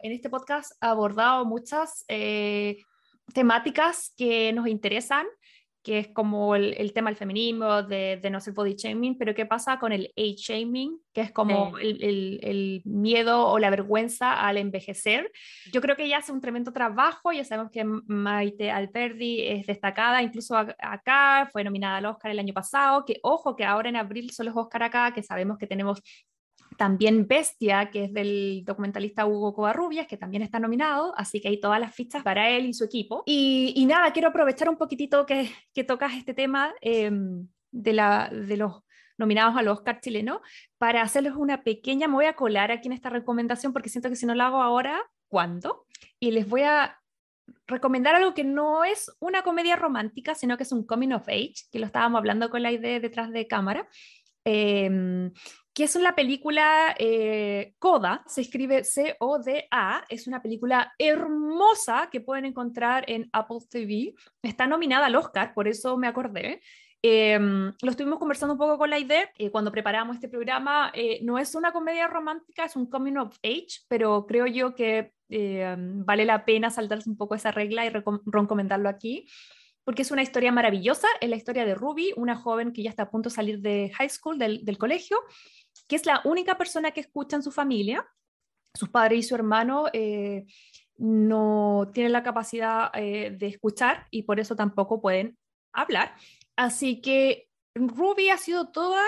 en este podcast abordado muchas eh, temáticas que nos interesan, que es como el, tema del feminismo, de, no ser body shaming, pero ¿qué pasa con el age shaming? Que es como el, miedo o la vergüenza al envejecer. Yo creo que ella hace un tremendo trabajo, ya sabemos que Maite Alperdi es destacada, incluso acá, fue nominada al Oscar el año pasado, que ojo que ahora en abril son los Oscar acá, que sabemos que tenemos también Bestia, que es del documentalista Hugo Covarrubias, que también está nominado, así que hay todas las fichas para él y su equipo. Y, nada, quiero aprovechar un poquitito que, que tocas este tema em, de, la, de los nominados al Oscar chileno, para hacerles una pequeña, me voy a colar aquí en esta recomendación porque siento que si no lo hago ahora, ¿cuándo? Y les voy a recomendar algo que no es una comedia romántica, sino que es un coming of age, que lo estábamos hablando con la idea detrás de cámara. Eh, que es una película eh, Coda, se escribe C-O-D-A, es una película hermosa que pueden encontrar en Apple TV. Está nominada al Oscar, por eso me acordé. Em, lo estuvimos conversando un poco con la idea eh, cuando preparamos este programa. Eh, no es una comedia romántica, es un coming of age, pero creo yo que vale la pena saltarse un poco esa regla y recomendarlo aquí porque es una historia maravillosa. Es la historia de Ruby, una joven que ya está a punto de salir de high school, del, del colegio, que es la única persona que escucha en su familia. Sus padres y su hermano eh, no tienen la capacidad eh, de escuchar y por eso tampoco pueden hablar. Así que Ruby ha sido toda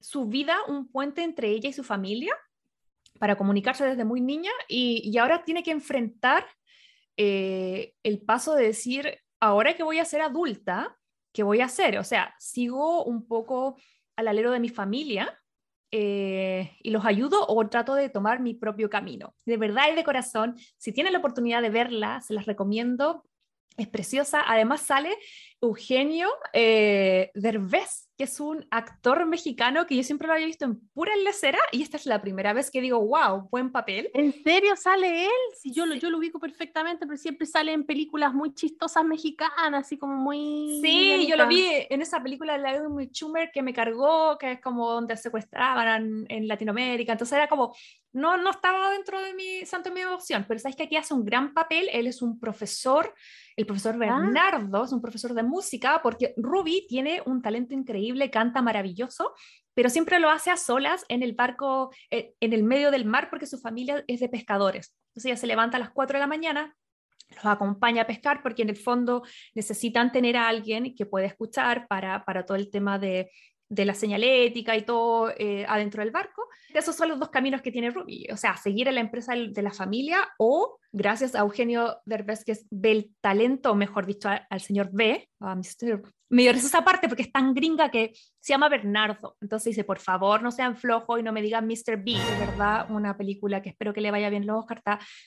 su vida un puente entre ella y su familia para comunicarse desde muy niña y, ahora tiene que enfrentar eh, el paso de decir, ahora que voy a ser adulta, ¿qué voy a hacer? O sea, sigo un poco al alero de mi familia eh, y los ayudo o trato de tomar mi propio camino. De verdad y de corazón, si tienen la oportunidad de verla, se las recomiendo. Es preciosa. Además sale Eugenio eh, Derbez, que es un actor mexicano que yo siempre lo había visto en pura lecera y esta es la primera vez que digo, wow, buen papel. ¿En serio sale él? Sí, yo, lo, yo lo ubico perfectamente, pero siempre sale en películas muy chistosas mexicanas, así como muy... Sí, yo lo vi en esa película de la Edwin Schumer que me cargó, que es como donde secuestraban en, Latinoamérica, entonces era como, no, no estaba dentro de mi santo de mi emoción, pero sabes que aquí hace un gran papel, él es un profesor, el profesor ah. Bernardo, es un profesor de música, porque Ruby tiene un talento increíble, canta maravilloso, pero siempre lo hace a solas en el barco, eh, en el medio del mar, porque su familia es de pescadores. Entonces ella se levanta a las 4 de la mañana, los acompaña a pescar porque en el fondo necesitan tener a alguien que pueda escuchar para, para todo el tema de, de la señalética y todo eh, adentro del barco. Esos son los dos caminos que tiene Ruby, o sea, seguir en la empresa de la familia o gracias a Eugenio Derbez, que ve el talento, mejor dicho, al, señor B, a Mr. Me dio esa parte porque es tan gringa que se llama Bernardo. Entonces dice, por favor, no sean flojos y no me digan Mr. B. De verdad, una película que espero que le vaya bien los Oscar.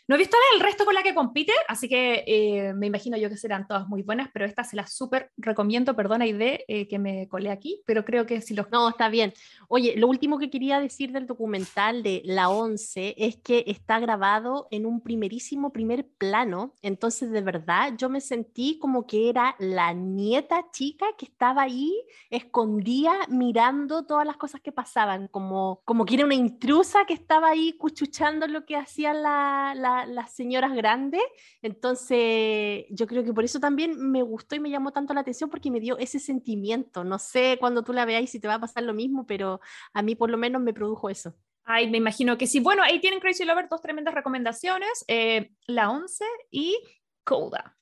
No he visto el resto con la que compite, así que eh, me imagino yo que serán todas muy buenas, pero esta se la súper recomiendo. Perdona, Ide, eh, que me colé aquí, pero creo que si los... No, está bien. Oye, lo último que quería decir del documental de La Once es que está grabado en un primerísimo primer plano, entonces de verdad yo me sentí como que era la nieta chica que estaba ahí escondida mirando todas las cosas que pasaban, como, como que era una intrusa que estaba ahí cuchuchando lo que hacían las señoras grandes. Entonces yo creo que por eso también me gustó y me llamó tanto la atención porque me dio ese sentimiento. No sé cuando tú la veáis si te va a pasar lo mismo, pero a mí por lo menos me produjo eso. Ay, me imagino que sí. Bueno, ahí tienen Crazy Lover dos tremendas recomendaciones, eh, la 11 y Coda.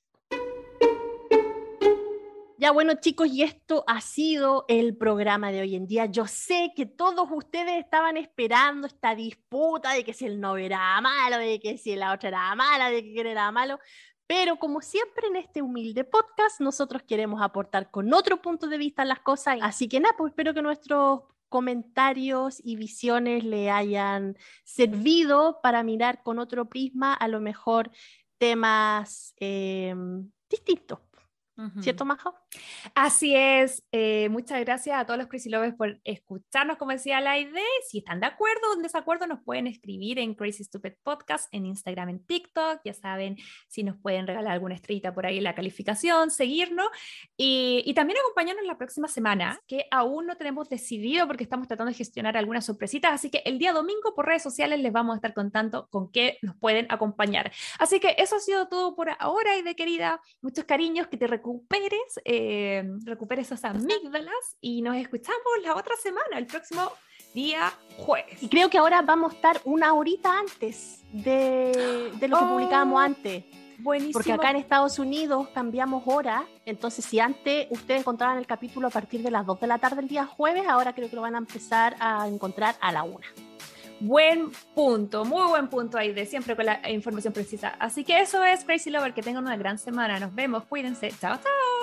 Ya bueno chicos, y esto ha sido el programa de hoy en día. Yo sé que todos ustedes estaban esperando esta disputa de que si el no era malo, de que si la otra era mala, de que era malo, pero como siempre en este humilde podcast, nosotros queremos aportar con otro punto de vista las cosas. Así que nada, pues espero que nuestros comentarios y visiones le hayan servido para mirar con otro prisma a lo mejor temas em, distintos. ¿Cierto, Majo? Así es. Eh, muchas gracias a todos los Crazy Lovers por escucharnos, como decía la idea. Si están de acuerdo o en desacuerdo, nos pueden escribir en Crazy Stupid Podcast, en Instagram, en TikTok. Ya saben, si nos pueden regalar alguna estrellita por ahí en la calificación, seguirnos. Y, y también acompañarnos la próxima semana, que aún no tenemos decidido porque estamos tratando de gestionar algunas sorpresitas. Así que el día domingo por redes sociales les vamos a estar contando con qué nos pueden acompañar. Así que eso ha sido todo por ahora, y de querida. Muchos cariños, que te recuperes, eh, recuperes esas amígdalas y nos escuchamos la otra semana, el próximo día jueves. Y creo que ahora vamos a estar una horita antes de, de lo que publicábamos oh, antes. Buenísimo. Porque acá en Estados Unidos cambiamos hora, entonces si antes ustedes encontraban el capítulo a partir de las 2 de la tarde el día jueves, ahora creo que lo van a empezar a encontrar a la 1. Buen punto, muy buen punto ahí de siempre con la información precisa. Así que eso es Crazy Lover, que tengan una gran semana. Nos vemos, cuídense. Chao, chao.